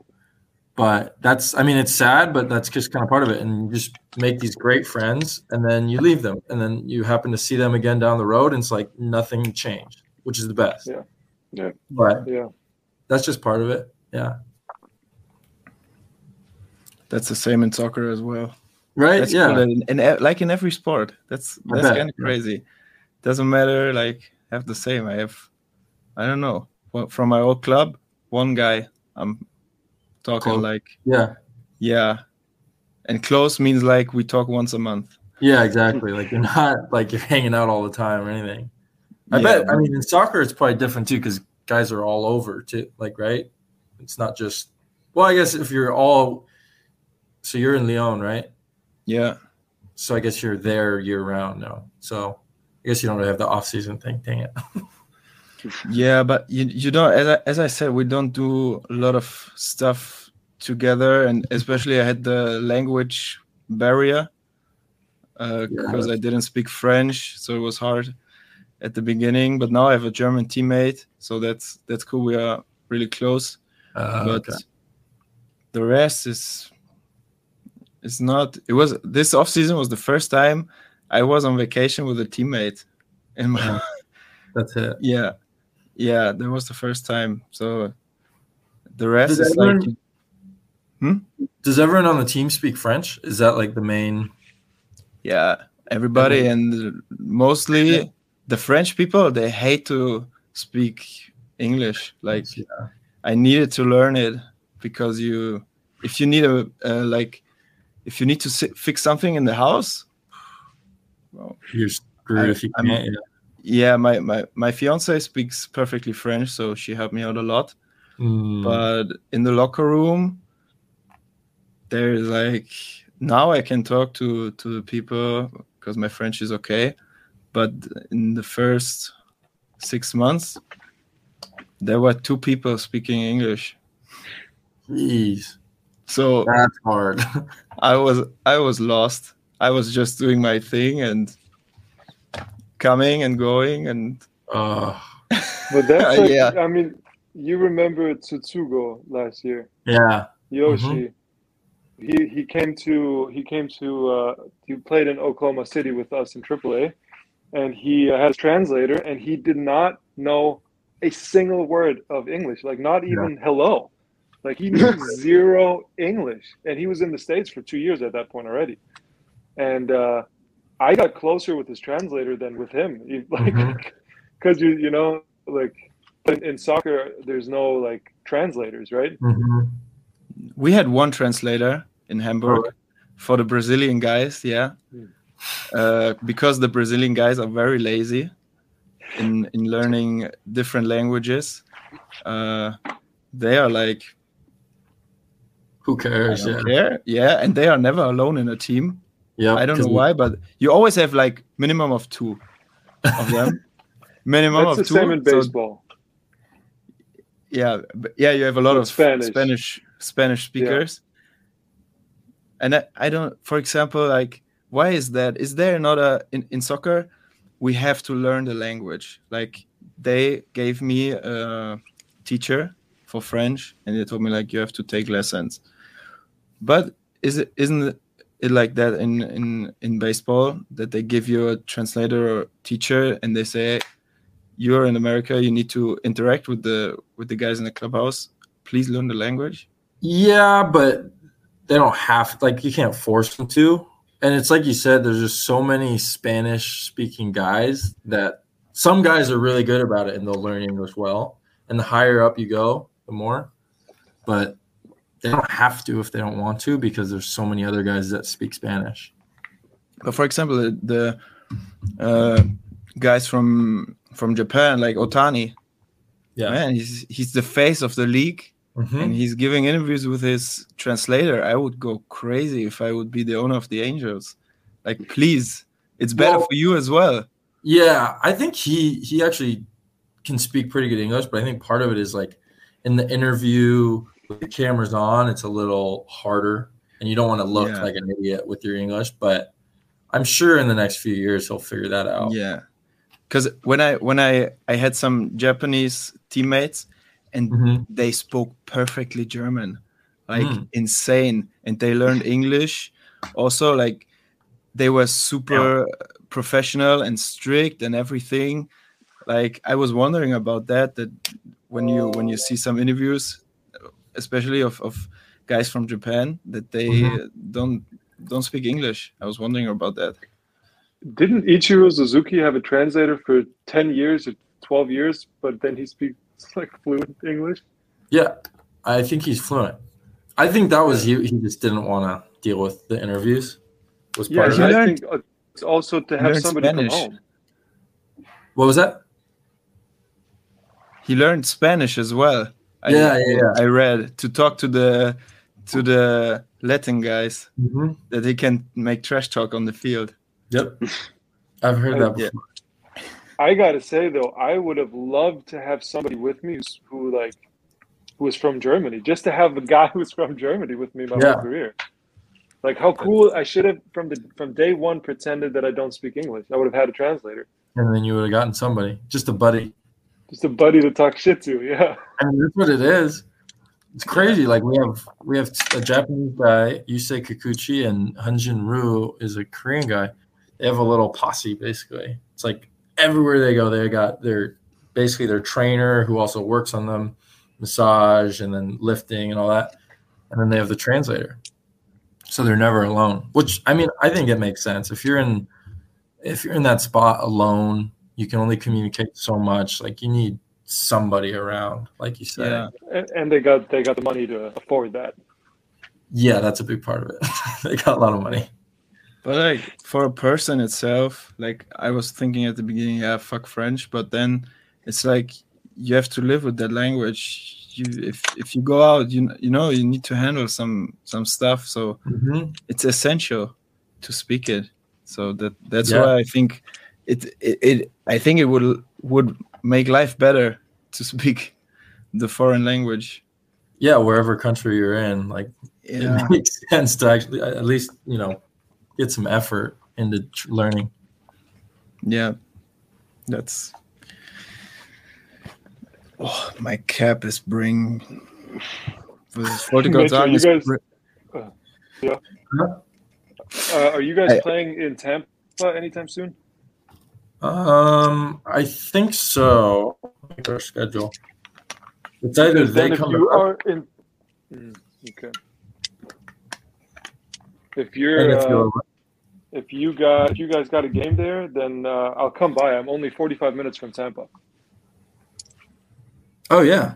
But that's, I mean, it's sad, but that's just kind of part of it. And you just make these great friends and then you leave them. And then you happen to see them again down the road. And it's like nothing changed, which is the best. Yeah. Yeah. But Yeah. that's just part of it. Yeah. That's the same in soccer as well. Right. That's yeah. cool in, in like in every sport. That's that's kind of yeah. Doesn't matter. Like I have the same. I have, I don't know, from my old club, one guy. I'm talking Close. like Yeah. yeah, and close means like we talk once a month. Yeah, exactly. Like you're not like you're hanging out all the time or anything. I Yeah, bet. I mean, in soccer, it's probably different too because guys are all over too. Like, right? It's not just. Well, I guess if you're all, so you're in Lyon, right? Yeah, So I guess you're there year round now. So I guess you don't really have the off season thing. Dang it. yeah, but you you don't as I, as I said, we don't do a lot of stuff together, and especially I had the language barrier because I didn't speak French, so it was hard at the beginning. But now I have a German teammate, so that's that's cool. We are really close, Uh, but okay. the rest is it's not. It was this off season was the first time I was on vacation with a teammate, and my that's it. yeah, yeah, that was the first time. So the rest Does is like everyone- Does everyone on the team speak French? Is that like the main? yeah, everybody and mostly the French people they hate to speak English. Like Yeah. I needed to learn it because you, if you need a uh, like, if you need to fix something in the house, well, You're screwed I- if you can't. yeah. yeah, my my my fiance speaks perfectly French, so she helped me out a lot. Mm. But in the locker room, there's like now I can talk to to the people because my French is okay. But in the first six months, there were two people speaking English. Jeez, So that's hard. I was I was lost. I was just doing my thing and coming and going and uh, But that's like, Yeah. I mean, you remember Tsutsugo last year, yeah. Yoshi. Mm-hmm. He he came to he came to uh, he played in Oklahoma City with us in AAA, and he uh, had a translator, and he did not know a single word of English, like not even hello, like he knew zero English, and he was in the states for two years at that point already, and uh, I got closer with his translator than with him, He- like because you you know like in, in soccer there's no like translators, right? Mhm. we had one translator in Hamburg Oh. for the Brazilian guys, yeah. Uh, because the Brazilian guys are very lazy in in learning different languages. Uh, they are like Who cares? Yeah. care, yeah, and they are never alone in a team. Yeah. I don't know why, but you always have like minimum of two of them. minimum That's of the two. same in so- baseball. yeah, yeah, you have a lot With of Spanish. Spanish Spanish speakers. And I, I don't, for example, like why is that? Is there not a in, in soccer? We have to learn the language. Like they gave me a teacher for French, and they told me like you have to take lessons. But is it isn't it like that in in in baseball that they give you a translator or teacher, and they say you're in America, you need to interact with the with the guys in the clubhouse. Please learn the language. Yeah, but they don't have like you can't force them to. And it's like you said, there's just so many Spanish speaking guys that some guys are really good about it and they'll learn English well. And the higher up you go, the more. But they don't have to if they don't want to because there's so many other guys that speak Spanish. But for example, the, the uh, guys from from Japan, like Ohtani, yeah, man, he's he's the face of the league, Mhm. and he's giving interviews with his translator. I would go crazy if I would be the owner of the Angels. Like, please, it's better Well- for you as well. Yeah, I think he he actually can speak pretty good English, but I think part of it is like in the interview with the cameras on, it's a little harder, and you don't want to look Yeah. like an idiot with your English. But I'm sure in the next few years he'll figure that out. Yeah, because when I when I I had some Japanese teammates, and Mhm. they spoke perfectly German, like Mm. insane, and they learned English. Also, like they were super professional and strict and everything. Like I was wondering about that. That when you when you see some interviews, especially of of guys from Japan, that they Mhm. don't don't speak English. I was wondering about that. Didn't Ichiro Suzuki have a translator for 10 years or 12 years, but then he speaks like fluent English? Yeah, I think he's fluent. I think that was he. He just didn't want to deal with the interviews. Was Yeah, part he of I it. learned- think it's also to have somebody Spanish. from home. What was that? He learned Spanish as well. I, Yeah, yeah, yeah. I read to talk to the to the Latin guys Mm-hmm. that he can make trash talk on the field. Yep, I've heard that Yeah. before. I gotta say though, I would have loved to have somebody with me who's, who like who was from Germany, just to have a guy who's from Germany with me my Yeah. whole career. Like how cool! I should have from the from day one pretended that I don't speak English. I would have had a translator, And then you would have gotten somebody, just a buddy. Just a buddy to talk shit to. Yeah, I mean, that's what it is. It's crazy. Like we have we have a Japanese guy, Yusei Kikuchi, and Hyun-jin Ryu is a Korean guy. They have a little posse basically. It's like everywhere they go, they got their basically their trainer who also works on them. massage and then lifting and all that, and then they have the translator, so they're never alone. Which I mean, I think it makes sense if you're in if you're in that spot alone, you can only communicate so much. Like you need somebody around, like you said. Yeah. And, and they got they got the money to afford that. Yeah, that's a big part of it. they got a lot of money. But like for a person itself, like I was thinking at the beginning, yeah, fuck French, but then it's like you have to live with that language. You if if you go out, you you know you need to handle some some stuff, so mm-hmm. it's essential to speak it. So that that's Yeah. why I think it, it it I think it would would make life better to speak the foreign language. Yeah, wherever country you're in, like Yeah. it makes sense to actually at least you know get some effort into tr- learning. Yeah, that's. Oh, my cap is bring. Was wollte gerade Mitchell, sagen, you es guys- br- Uh, are you guys I- playing in Tampa anytime soon? Um, I think so. Our schedule. It's either they if come. you are in, Mm, okay. If you're, if uh, if you got, if you guys got a game there, then uh, I'll come by. I'm only 45 minutes from Tampa. oh yeah,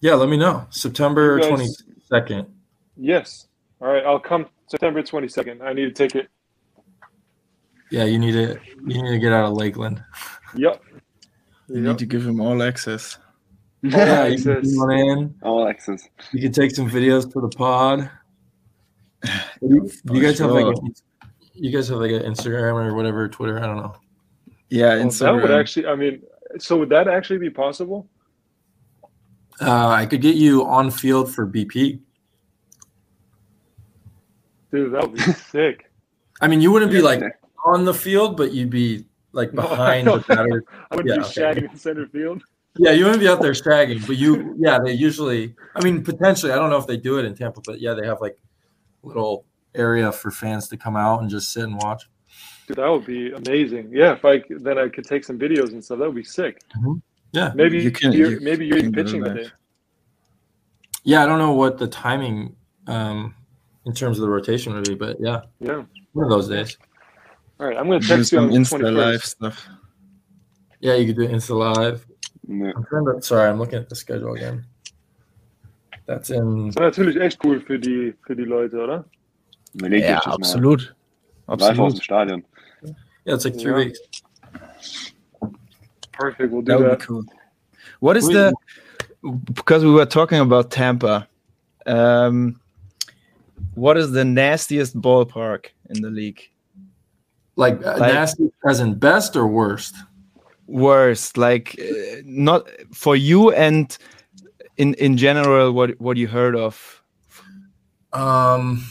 yeah. Let me know. September guys- twenty second. Yes. All right. I'll come September 22nd. I need to take it. Yeah, you need to you need to get out of Lakeland. Yep. you Yep. need to give him all access. Yeah, you can access. in. All access. You can take some videos for the pod. You, you guys have like a, you guys have like an Instagram or whatever, Twitter. I don't know. Yeah, Well, that would actually. I mean, so would that actually be possible? Uh, I could get you on field for BP. Dude, that would be sick. I mean, you wouldn't be like Yeah. On the field, but you'd be like No, I behind the batter. I would Yeah, be okay. shagging in center field. Yeah, you wouldn't be out there shagging, but you, yeah, they usually. I mean, potentially, I don't know if they do it in Tampa, but yeah, they have like little area for fans to come out and just sit and watch. Dude, that would be amazing. Yeah, if I then I could take some videos and stuff. That would be sick. Yeah, Maybe You can- you're, you maybe you're can do pitching that. today. yeah. I don't know what the timing, um, in terms of the rotation would be, but yeah, Yeah. one of those days. All right, I'm gonna Do text you on the Insta 21st. live stuff. Yeah, you could do Insta Live. Ja. I'm trying to. Sorry, I'm looking at the schedule again. That's in. Das war natürlich echt cool für die für die Leute, oder? Überleg Ja, dich das mal. absolut. Live aus dem Stadion. Yeah, it's like three Yeah. weeks. Perfect. We'll do That would that. be cool. What is We- the because we were talking about Tampa? Um, what is the nastiest ballpark in the league? Like, uh, Like- nasty as in best or worst? Worst, like uh, not for you and in in general, what what you heard of Um,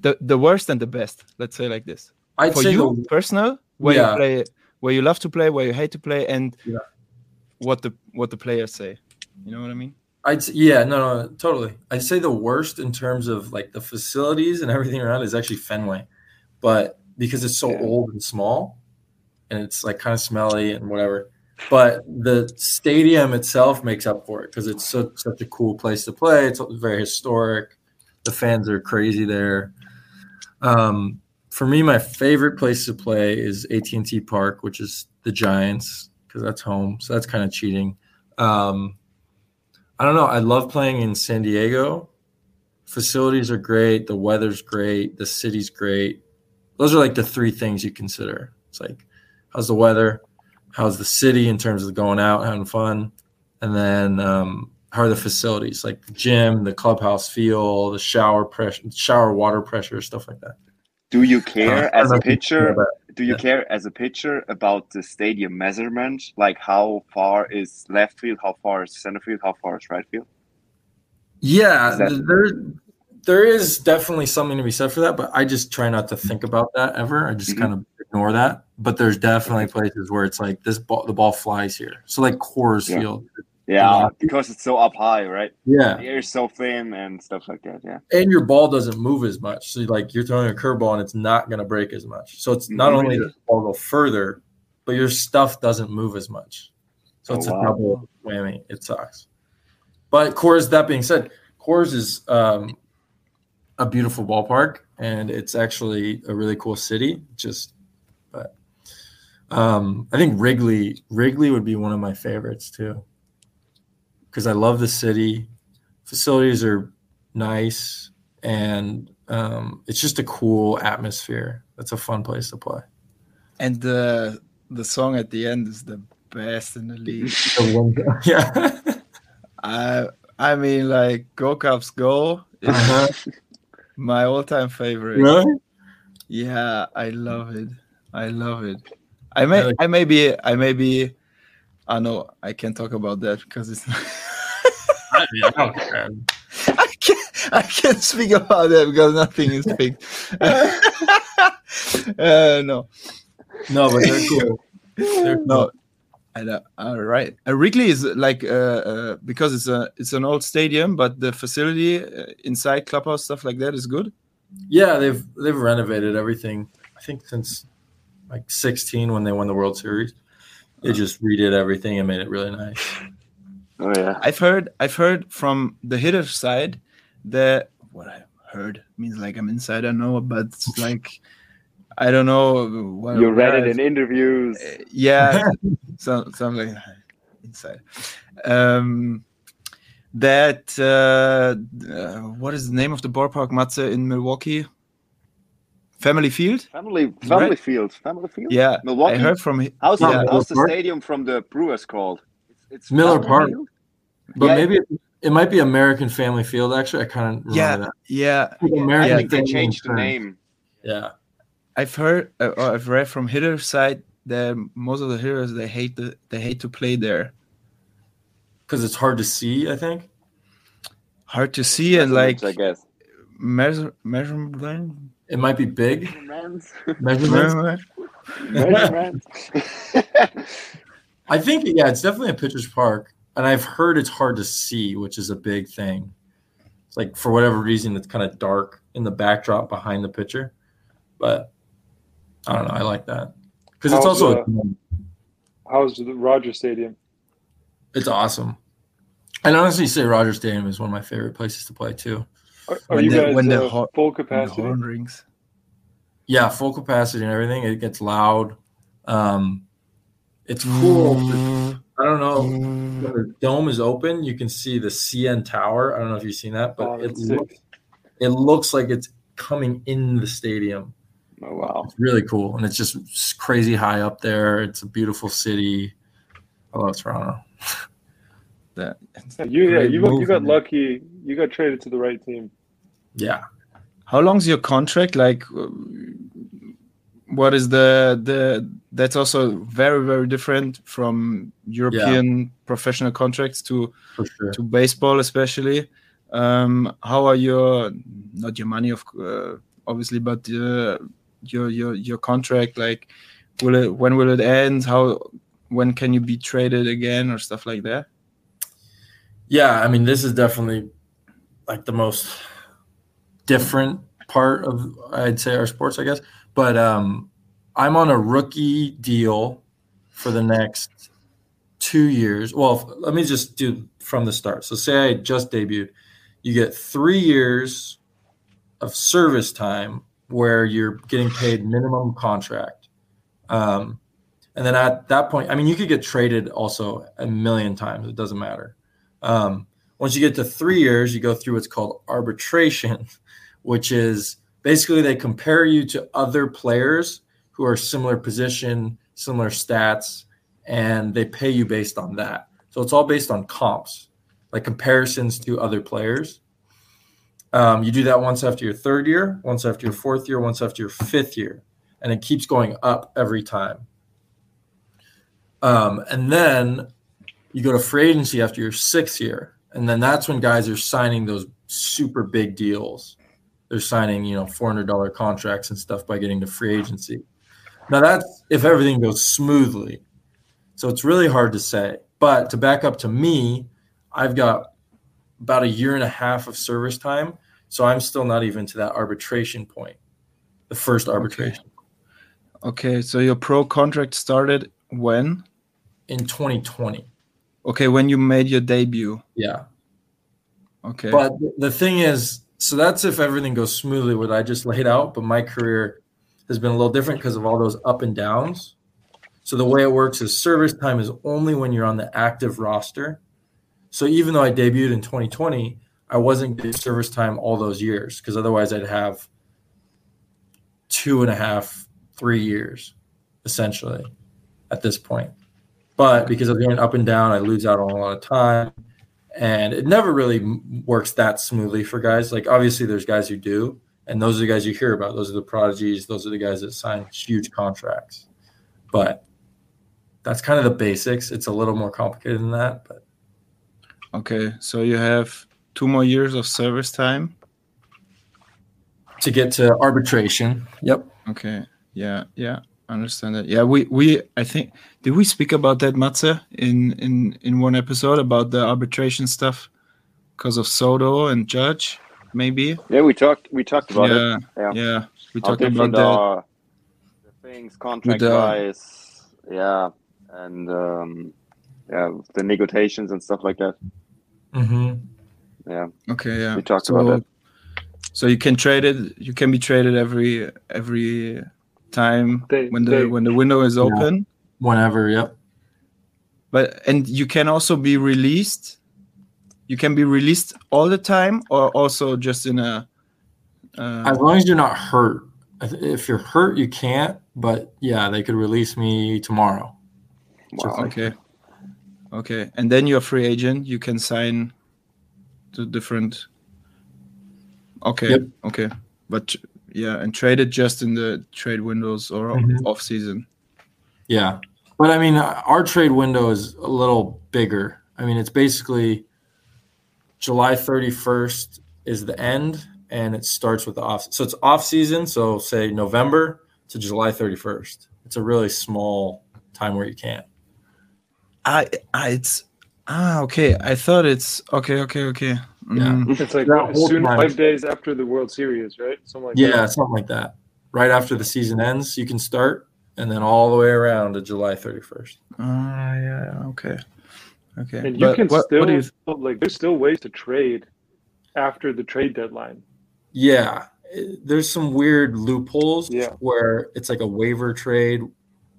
the the worst and the best. Let's say like this. I'd for say you the, personal, where Yeah. you play, where you love to play, where you hate to play, and Yeah. what the what the players say. You know what I mean? I'd s- yeah, no, no, totally. I'd say the worst in terms of like the facilities and everything around is actually Fenway, but because it's so Yeah. old and small, and it's like kind of smelly and whatever. But the stadium itself makes up for it because it's so, such a cool place to play. It's very historic. The fans are crazy there. Um, for me, my favorite place to play is AT and T Park, which is the Giants because that's home. So that's kind of cheating. Um, I don't know. I love playing in San Diego. Facilities are great. The weather's great. The city's great. Those are like the three things you consider. It's like, how's the weather? How's the city in terms of going out, having fun? And then um, how are the facilities? Like the gym, the clubhouse feel, the shower pressure, shower water pressure, stuff like that. Do you Uh, care don't as a pitcher? Do you Yeah. care as a pitcher about the stadium measurement? Like how far is left field? How far is center field? How far is right field? Yeah, Is that- there there is definitely something to be said for that, but I just try not to think about that ever. I just Mhm. kind of ignore that. But there's definitely places where it's like this ball, the ball flies here. So like Coors Yeah. Field, Yeah, because it's so up high, right? yeah, The air is so thin and stuff like that. Yeah. and your ball doesn't move as much. So like you're throwing a curveball and it's not going to break as much. So it's not Mhm. only does the ball go further, but your stuff doesn't move as much. So Oh, it's wow. a double whammy. It sucks. but Coors, that being said, Coors is um, a beautiful ballpark, and it's actually a really cool city. Just, but um, I think Wrigley Wrigley would be one of my favorites too, because I love the city. Facilities are nice, and um, it's just a cool atmosphere. That's a fun place to play. And the the song at the end is the best in the league. yeah. I I mean, like Go Cubs Go Uh-huh. my all time favorite. Really? Yeah, I love it. I love it. I may Really? I may be I may be I know I can't talk about that because it's I, don't care. I can't I can't speak about that because nothing is fixed. uh, no. No, but they're cool. They're cool. No. And, uh, all right. Uh, Wrigley is like uh, uh, because it's a it's an old stadium, but the facility uh, inside clubhouse stuff like that is good. Yeah, they've they've renovated everything. I think since like 16 when they won the World Series, they just redid everything and made it really nice. Oh yeah. I've heard I've heard from the hitter side that what I heard means like I'm insider know, but like I don't know. What, You read it in interviews. Uh, yeah, so, something like inside. Um, that uh, uh, what is the name of the ballpark, Matze, in Milwaukee? Family Field. Family family Right. field. Family field. Yeah, Milwaukee. I heard from. hi- How's, Yeah. the, how's the stadium from the Brewers called? It's, it's Miller Family Park. Field? But Yeah. maybe it, it might be American Family Field. Actually, I kind of Yeah, that. yeah. American I think they changed the name. Yeah, I've heard uh, or I've read from hitter side that most of the hitters they hate the they hate to play there. because it's hard to see. I think. Hard to see and like I guess. measure measurement. It might be big Measurements. measurements. Measurements. I think yeah, it's definitely a pitcher's park, and I've heard it's hard to see, which is a big thing. It's like for whatever reason, it's kind of dark in the backdrop behind the pitcher, but I don't know. I like that because it's How's, also uh, How's the Roger Stadium? it's awesome. I'd honestly say Rogers Stadium is one of my favorite places to play too. Are, are you the- guys when the uh, ho- full when the capacity? horn rings. Yeah, full capacity and everything. It gets loud. Um, it's cool. I don't know. When the dome is open, you can see the CN Tower. I don't know if you've seen that, but Oh, it looks, it looks like it's coming in the stadium. Oh wow. It's really cool, and it's just crazy high up there. It's a beautiful city. I love Toronto. That You yeah, you got, you got lucky. You got traded to the right team. Yeah, How long's your contract? Like, what is the the? That's also very very different from European professional contracts to sure. to baseball, especially. Um, how are your not your money of uh, obviously, but uh, your your your contract? Like, will it when will it end? How when can you be traded again or stuff like that? Yeah, I mean, this is definitely like the most different part of I'd say our sports, I guess. But um, I'm on a rookie deal for the next two years. Well, let me just do from the start. So, say I just debuted, you get three years of service time where you're getting paid minimum contract. Um, and then at that point, I mean, you could get traded also a million times. It doesn't matter. Um, once you get to three years, you go through what's called arbitration, which is basically they compare you to other players who are similar position, similar stats, and they pay you based on that. So it's all based on comps, like comparisons to other players. Um, you do that once after your third year, once after your fourth year, once after your fifth year, and it keeps going up every time. Um, and then you go to free agency after your sixth year, and then that's when guys are signing those super big deals. They're signing, you know, four hundred dollar contracts and stuff by getting to free agency. Now that's if everything goes smoothly. So it's really hard to say. But to back up to me, I've got about a year and a half of service time, so I'm still not even to that arbitration point, the first arbitration Okay, so your pro contract started when? in 2020. Okay, when you made your debut. Yeah. Okay. But the thing is, so that's if everything goes smoothly, what I just laid out. But my career has been a little different because of all those up and downs. So the way it works is service time is only when you're on the active roster. So even though I debuted in 2020, I wasn't getting service time all those years because otherwise I'd have two and a half, three years essentially at this point. But because of going up and down, I lose out on a lot of time. And it never really works that smoothly for guys. Like, obviously, there's guys who do, and those are the guys you hear about. Those are the prodigies. Those are the guys that sign huge contracts. But that's kind of the basics. It's a little more complicated than that. But Okay. So you have two more years of service time. to get to arbitration, yep. Okay. Yeah. Yeah. I understand that. Yeah. We we I think did we speak about that Matze in in in one episode about the arbitration stuff because of Soto and Judge maybe. Yeah, we talked. We talked about it. yeah, Yeah. yeah. We talked about that. are the things contract the- wise, yeah, and um, yeah, the negotiations and stuff like that. Mm-hmm. Yeah, Okay. Yeah. we talked so, about that. So you can trade it. You can be traded every every time They- when the they- when the window is Yeah. open. Whenever, yep. But and you can also be released. You can be released all the time, or also just in a. Uh, As long as you're not hurt. If- If you're hurt, you can't. But yeah, they could release me tomorrow. Wow. okay. Okay, and then you're a free agent. You can sign to different. Okay. Yep. Okay, but yeah, and trade it just in the trade windows or Mhm. off season. Yeah. But I mean, our trade window is a little bigger. I mean, it's basically July 31st is the end and it starts with the off. So it's off season. So say November to July 31st. It's a really small time where you can't. I, I it's ah okay. I thought it's okay. Okay. Okay. Mm, It's like That soon five days after the World Series, right? Something like Yeah, that. something like that. Right after the season ends, you can start and then all the way around to July 31st. Ah, yeah. Okay. Okay. And you But can what, still what do you like. There's still ways to trade after the trade deadline. Yeah, it- there's some weird loopholes Yeah. where it's like a waiver trade,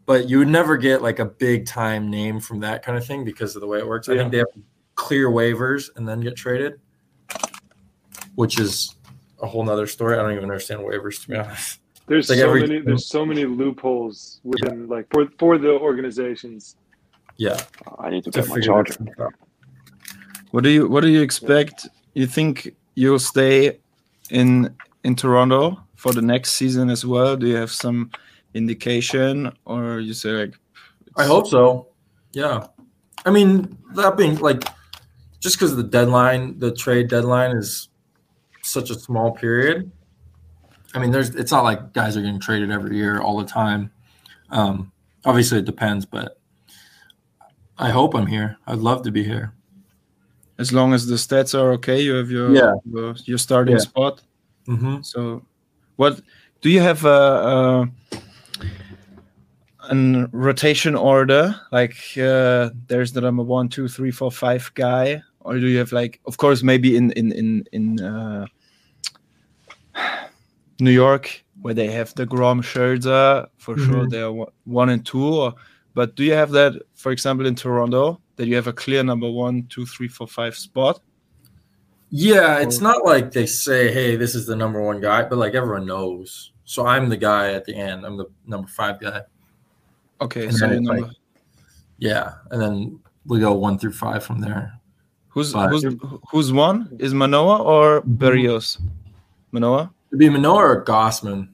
but you would never get like a big time name from that kind of thing because of the way it works. I think they have to clear waivers and then get traded, which is a whole nother story. I don't even understand waivers to be honest. There's Like so every- many. There's so many loopholes within like for for the organizations. Yeah, I need to to get my figure charger. that stuff out. what do you what do you expect? You think you'll stay in in Toronto for the next season as well? Do you have some indication, or you say like? I hope so. Yeah. I mean, that being like, just because the deadline, the trade deadline is such a small period. I mean, there's, it's not like guys are getting traded every year all the time. Um, obviously, it depends, but I hope I'm here. I'd love to be here. As long as the stats are okay, you have your Yeah. your, your starting Yeah. spot. Mm-hmm. So, what do you have a, a an rotation order? Like uh, there's the number one, two, three, four, five guy, or do you have like, of course, maybe in in in in uh, New York where they have deGrom Scherzer for sure Mhm. they are one- one and two, or, but do you have that, for example, in Toronto that you have a clear number one, two, three, four, five spot? Yeah, it's not like they say, "Hey, this is the number one guy," but like everyone knows. So I'm the guy at the end. I'm the number five guy. Okay, And so number. like- Yeah, and then we go one through five from there. Who's But- who's who's one? Is Manoah or Berrios? Manoah. It'd be Manoah or Gausman.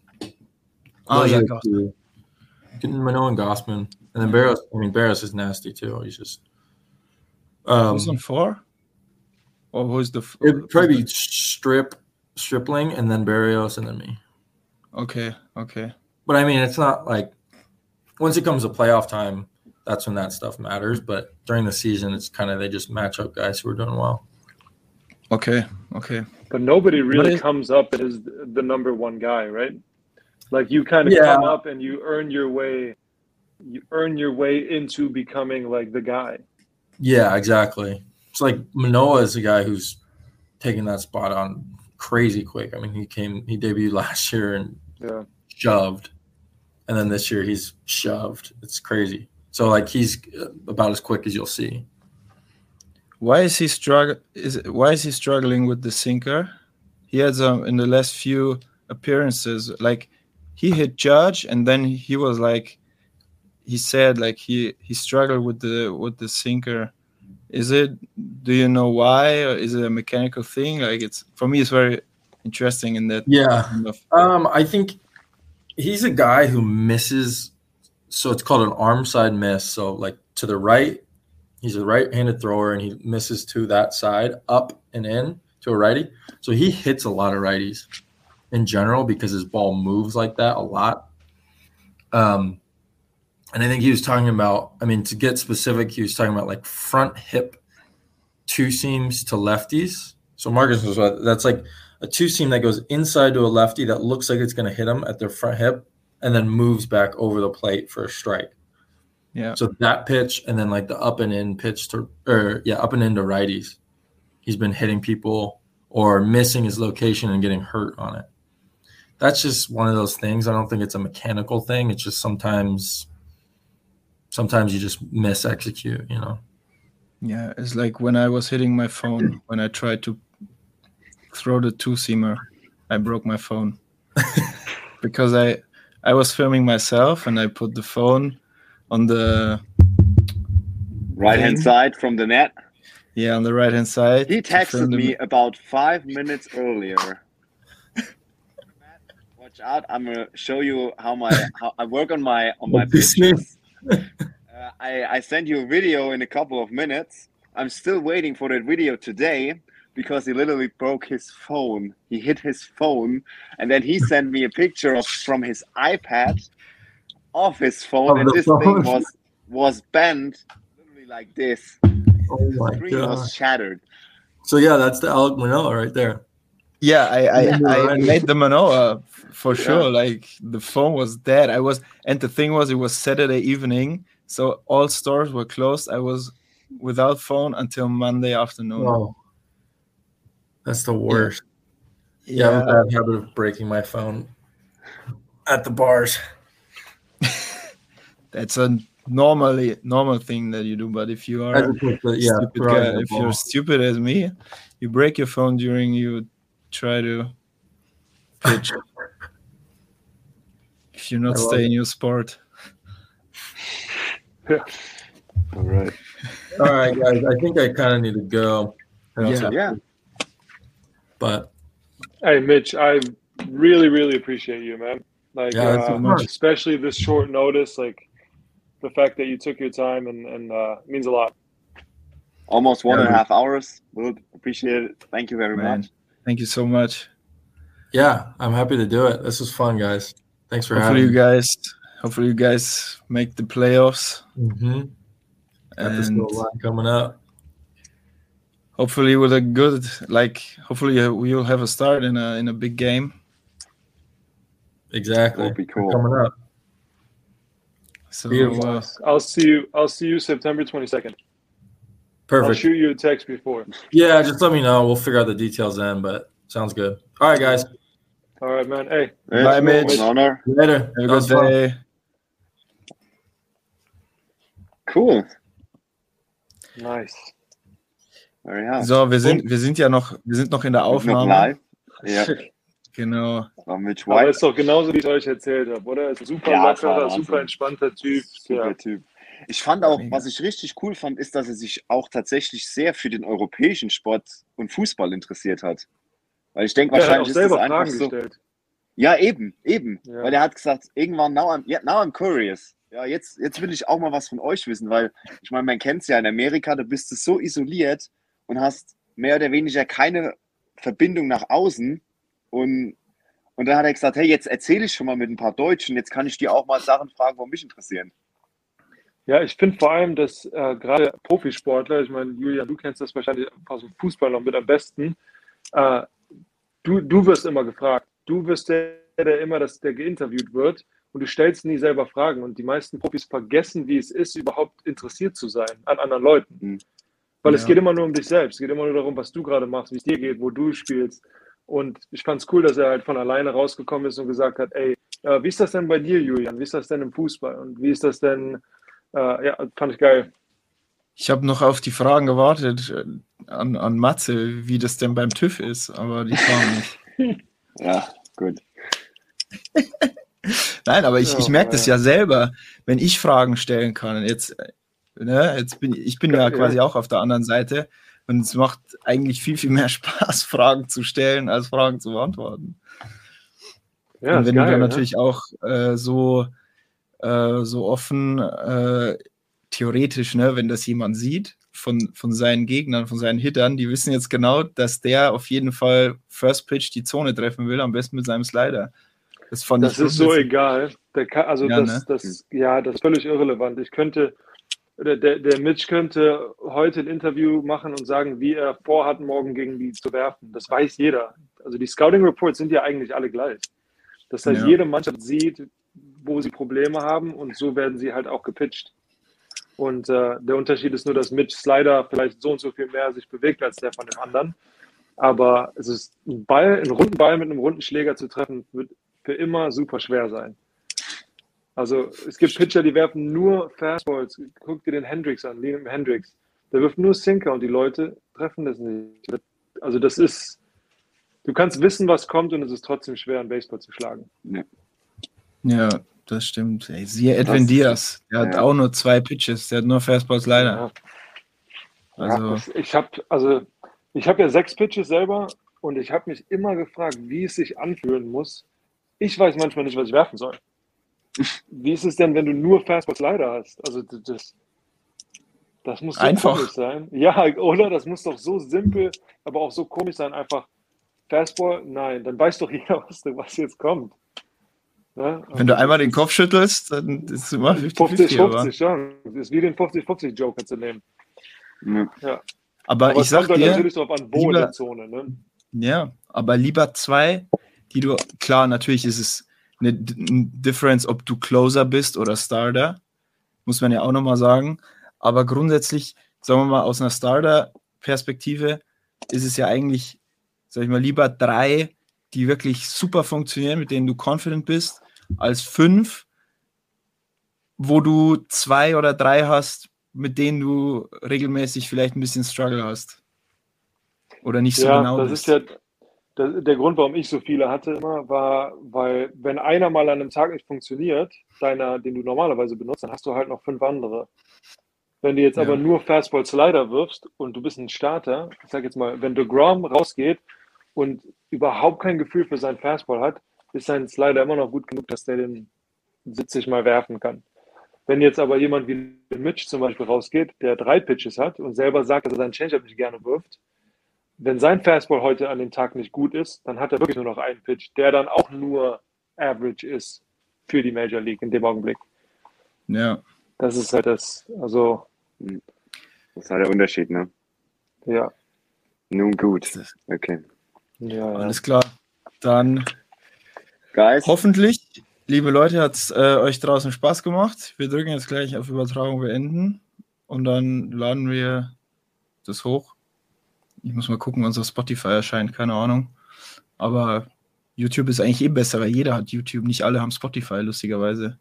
Oh Those yeah, are the Goss. two. Getting Manoah and Gausman, and then Berrios. I mean, Berrios is nasty too. He's just. Um, who's on four? Or who's the? f- it'd probably be Strip, Stripling, and then Berrios, and then me. okay, okay, But I mean, it's not like once it comes to playoff time, that's when that stuff matters. But during the season, it's kind of they just match up guys who are doing well. okay, okay. But nobody really is- comes up as the number one guy, right? Like you kind of Yeah. come up and you earn your way, you earn your way into becoming like the guy. Yeah, exactly. It's like Manoah is a guy who's taking that spot on crazy quick. I mean, he came, he debuted last year and Yeah. shoved, and then this year he's shoved. It's crazy. So like he's about as quick as you'll see. Why is he struggle? Is it, why is he struggling with the sinker? He had some in the last few appearances. Like he hit Judge, and then he was like, he said like he he struggled with the with the sinker. Is it? Do you know why? Or is it a mechanical thing? Like it's for me, it's very interesting in that. Yeah. kind of- Um, I think he's a guy who misses. So it's called an arm side miss. So like to the right, he's a right-handed thrower, and he misses to that side, up and in to a righty. So he hits a lot of righties in general because his ball moves like that a lot. Um, and I think he was talking about. I mean, to get specific, he was talking about like front hip two seams to lefties. So Marcus was that's like a two seam that goes inside to a lefty that looks like it's going to hit him at their front hip and then moves back over the plate for a strike. Yeah. So that pitch and then like the up and in pitch to or yeah, up and into righties. He's been hitting people or missing his location and getting hurt on it. That's just one of those things. I don't think it's a mechanical thing. It's just sometimes sometimes you just miss execute, you know. Yeah, it's like when I was hitting my phone when I tried to throw the two seamer, I broke my phone because I I was filming myself and I put the phone on the Right hand side from the net. yeah on the right hand side. He to texted me about five minutes earlier. Watch out! I'm gonna show you how my how I work on my on my business. Uh, I I send you a video in a couple of minutes. I'm still waiting for that video today because he literally broke his phone. He hit his phone, and then he sent me a picture of from his iPad of his phone, Of and this phone. thing was was bent literally like this. Oh my Screen god. was shattered. So yeah, that's the Alek Manoah right there. Yeah, I I, Yeah, I made the Manoah f- for Yeah. sure. Like the phone was dead. I was, and the thing was, it was Saturday evening, so all stores were closed. I was without phone until Monday afternoon. Oh, that's the worst. Yeah, I have a bad habit of breaking my phone at the bars. that's a normally normal thing that you do. But if you are As yeah, stupid guy, the if you're stupid as me, you break your phone during you try to pitch. if you're not staying your sport. All right. All right, guys. I think I kind of need to go. I also- Yeah. But Hey, Mitch, I really, really appreciate you, man. Like, Yeah, uh, so much. especially this short notice, like the fact that you took your time and and uh, means a lot. Almost one Yeah, and a half hours. We'll appreciate it. Thank you very Man. much. Thank you so much. yeah, I'm happy to do it. This was fun, guys. Thanks for Hopefully having you guys hopefully you guys make the playoffs Mm-hmm. And coming up. Hopefully with a good like hopefully we'll have a start in a in a big game. Exactly. That'd be cool. Coming up. So Beautiful. uh, I'll see you. I'll see you September twenty second. Perfect. I'll Perfect. shoot you a text before. Yeah, just let me know. We'll figure out the details then, but sounds good. All right, guys. All right, man. Hey, Bye, It's Mitch. An honor. Later. have a good was fun. day. Cool. nice. So, wir sind wir sind ja noch wir sind noch in der Aufnahme. live. Ja, Genau. Aber ist doch genauso, wie ich euch erzählt habe, oder? Ist ein super Ja, es lockerer, super entspannter Typ. Super Ja. Typ. Ich fand auch, was ich richtig cool fand, ist, dass er sich auch tatsächlich sehr für den europäischen Sport und Fußball interessiert hat. Weil ich denke, Er hat auch wahrscheinlich ist das selber einfach Fragen so. gestellt. Ja, eben, eben. Ja. Weil er hat gesagt, irgendwann, now I'm, yeah, now I'm curious. Ja, jetzt, jetzt will ich auch mal was von euch wissen, weil ich meine, man kennt es ja in Amerika, du bist so isoliert und hast mehr oder weniger keine Verbindung nach außen. Und, und dann hat er gesagt, hey, jetzt erzähle ich schon mal mit ein paar Deutschen, jetzt kann ich dir auch mal Sachen fragen, wo mich interessieren. Ja, ich finde vor allem, dass äh, gerade Profisportler, ich meine, Julia, du kennst das wahrscheinlich aus dem Fußball noch mit am besten, äh, du, du wirst immer gefragt. Du wirst der, der immer, das, der geinterviewt wird und du stellst nie selber Fragen. Und die meisten Profis vergessen, wie es ist, überhaupt interessiert zu sein an anderen Leuten. Mhm. Weil es Ja. geht immer nur um dich selbst. Es geht immer nur darum, was du gerade machst, wie es dir geht, wo du spielst. Und ich fand es cool, dass er halt von alleine rausgekommen ist und gesagt hat, ey, äh, wie ist das denn bei dir, Julian? Wie ist das denn im Fußball? Und wie ist das denn, äh, ja, fand ich geil. Ich habe noch auf die Fragen gewartet äh, an, an Matze, wie das denn beim TÜV ist, aber die kamen nicht. Ja, gut. Nein, aber ich, ich merke das ja. selber, wenn ich Fragen stellen kann. Jetzt, ne, jetzt bin ich bin ja Ja. quasi auch auf der anderen Seite und es macht eigentlich viel, viel mehr Spaß, Fragen zu stellen, als Fragen zu beantworten. Ja, und wenn geil, du dann ne? natürlich auch äh, so, äh, so offen, äh, theoretisch, ne, wenn das jemand sieht von, von seinen Gegnern, von seinen Hittern, die wissen jetzt genau, dass der auf jeden Fall First Pitch die Zone treffen will, am besten mit seinem Slider. Das fand Das ich ist so egal. Kann, also Ja, das, ne? das, ja, das ist völlig irrelevant. Ich könnte, der, der, der Mitch könnte heute ein Interview machen und sagen, wie er vorhat, morgen gegen die zu werfen. Das weiß jeder. Also die Scouting Reports sind ja eigentlich alle gleich. Das heißt, Ja. jede Mannschaft sieht, wo sie Probleme haben und so werden sie halt auch gepitcht. Und äh, der Unterschied ist nur, dass Mitch Slider vielleicht so und so viel mehr sich bewegt als der von dem anderen. Aber es ist ein Ball, einen runden Ball mit einem runden Schläger zu treffen, wird für immer super schwer sein. Also es gibt Pitcher, die werfen nur Fastballs. Guck dir den Hendricks an, Liam Hendricks. Der wirft nur Sinker und die Leute treffen das nicht. Also das ist, du kannst wissen, was kommt und es ist trotzdem schwer, einen Baseball zu schlagen. Ja, das stimmt. Ey, siehe Edwin Das- Diaz, der hat ja. auch nur zwei Pitches, der hat nur Fastballs leider. Ja. Also, Das, ich habe also ich habe ja sechs Pitches selber und ich habe mich immer gefragt, wie es sich anfühlen muss. Ich weiß manchmal nicht, was ich werfen soll. Wie ist es denn, wenn du nur Fastball Slider hast? Also das, das muss so Einfach. komisch sein. Ja, oder? Das muss doch so simpel, aber auch so komisch sein. Einfach Fastball, nein, dann weiß doch jeder, was, was jetzt kommt. Ne? wenn du einmal den Kopf schüttelst, dann ist es immer 50, 50-50. aber- 50, ja. Das ist wie den 50-50 Joker zu nehmen. Ja. Aber, Aber ich sag dir, natürlich darauf an, wo lieber- der Zone. Ne? Ja, aber lieber zwei, die du, klar, natürlich ist es eine Difference, ob du Closer bist oder Starter, muss man ja auch nochmal sagen. Aber grundsätzlich, sagen wir mal, aus einer Starter-Perspektive ist es ja eigentlich, sag ich mal, lieber drei, die wirklich super funktionieren, mit denen du confident bist, als fünf, wo du zwei oder drei hast, mit denen du regelmäßig vielleicht ein bisschen Struggle hast. Oder nicht so ja, genau das bist. ist ja das, der Grund, warum ich so viele hatte immer, war, weil wenn einer mal an einem Tag nicht funktioniert, deiner, den du normalerweise benutzt, dann hast du halt noch fünf andere. Wenn du jetzt Ja. aber nur Fastball Slider wirfst und du bist ein Starter, ich sag jetzt mal, wenn DeGrom rausgeht und überhaupt kein Gefühl für seinen Fastball hat, ist sein Slider immer noch gut genug, dass der den 70 Mal werfen kann. Wenn jetzt aber jemand wie Mitch zum Beispiel rausgeht, der drei Pitches hat und selber sagt, dass er seinen Changeup nicht gerne wirft, wenn sein Fastball heute an dem Tag nicht gut ist, dann hat er wirklich nur noch einen Pitch, der dann auch nur Average ist für die Major League in dem Augenblick. Ja. Das ist halt das, also Das ist halt der Unterschied, ne? ja. Nun gut. Okay. ja, ja. Alles klar. Dann Guys, hoffentlich, liebe Leute, hat es äh, euch draußen Spaß gemacht. Wir drücken jetzt gleich auf Übertragung beenden und dann laden wir das hoch. Ich muss mal gucken, auf Spotify erscheint, keine Ahnung. Aber YouTube ist eigentlich eh besser, weil jeder hat YouTube. Nicht alle haben Spotify, lustigerweise.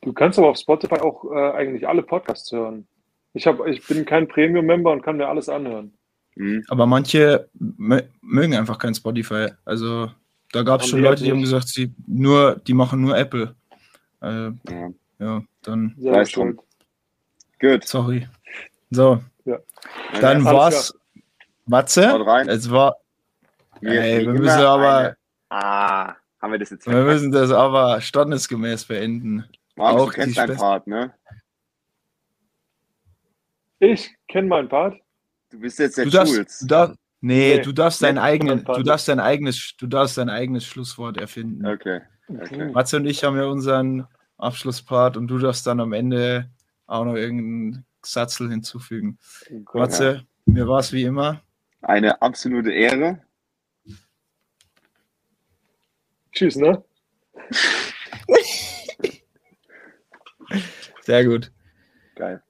Du kannst aber auf Spotify auch äh, eigentlich alle Podcasts hören. Ich, hab, ich bin kein Premium-Member und kann mir alles anhören. hm, Aber manche mö- mögen einfach kein Spotify. Also da gab es schon Leute, die haben gesagt, sie nur, die machen nur Apple. Äh, ja. ja, dann schuld. Gut. sorry. So, Ja. dann war's. Matze, es war, Wir, Ey, wir müssen aber- eine- Ah, haben wir das jetzt wir verkackt? müssen das aber standesgemäß beenden. Markus, auch du kennst deinen Part, ne? Ich kenne meinen Part. Du bist jetzt der Du darfst, Schulz. du darfst, nee, Nee, du darfst dein Part du darfst dein eigenes, du darfst dein eigenes Schlusswort erfinden. Okay. okay. Matze und ich haben ja unseren Abschlusspart und du darfst dann am Ende auch noch irgendeinen Satzel hinzufügen. Oh Gott. Matze, mir war es wie immer. Eine absolute Ehre. Tschüss, ne? Sehr gut. Geil.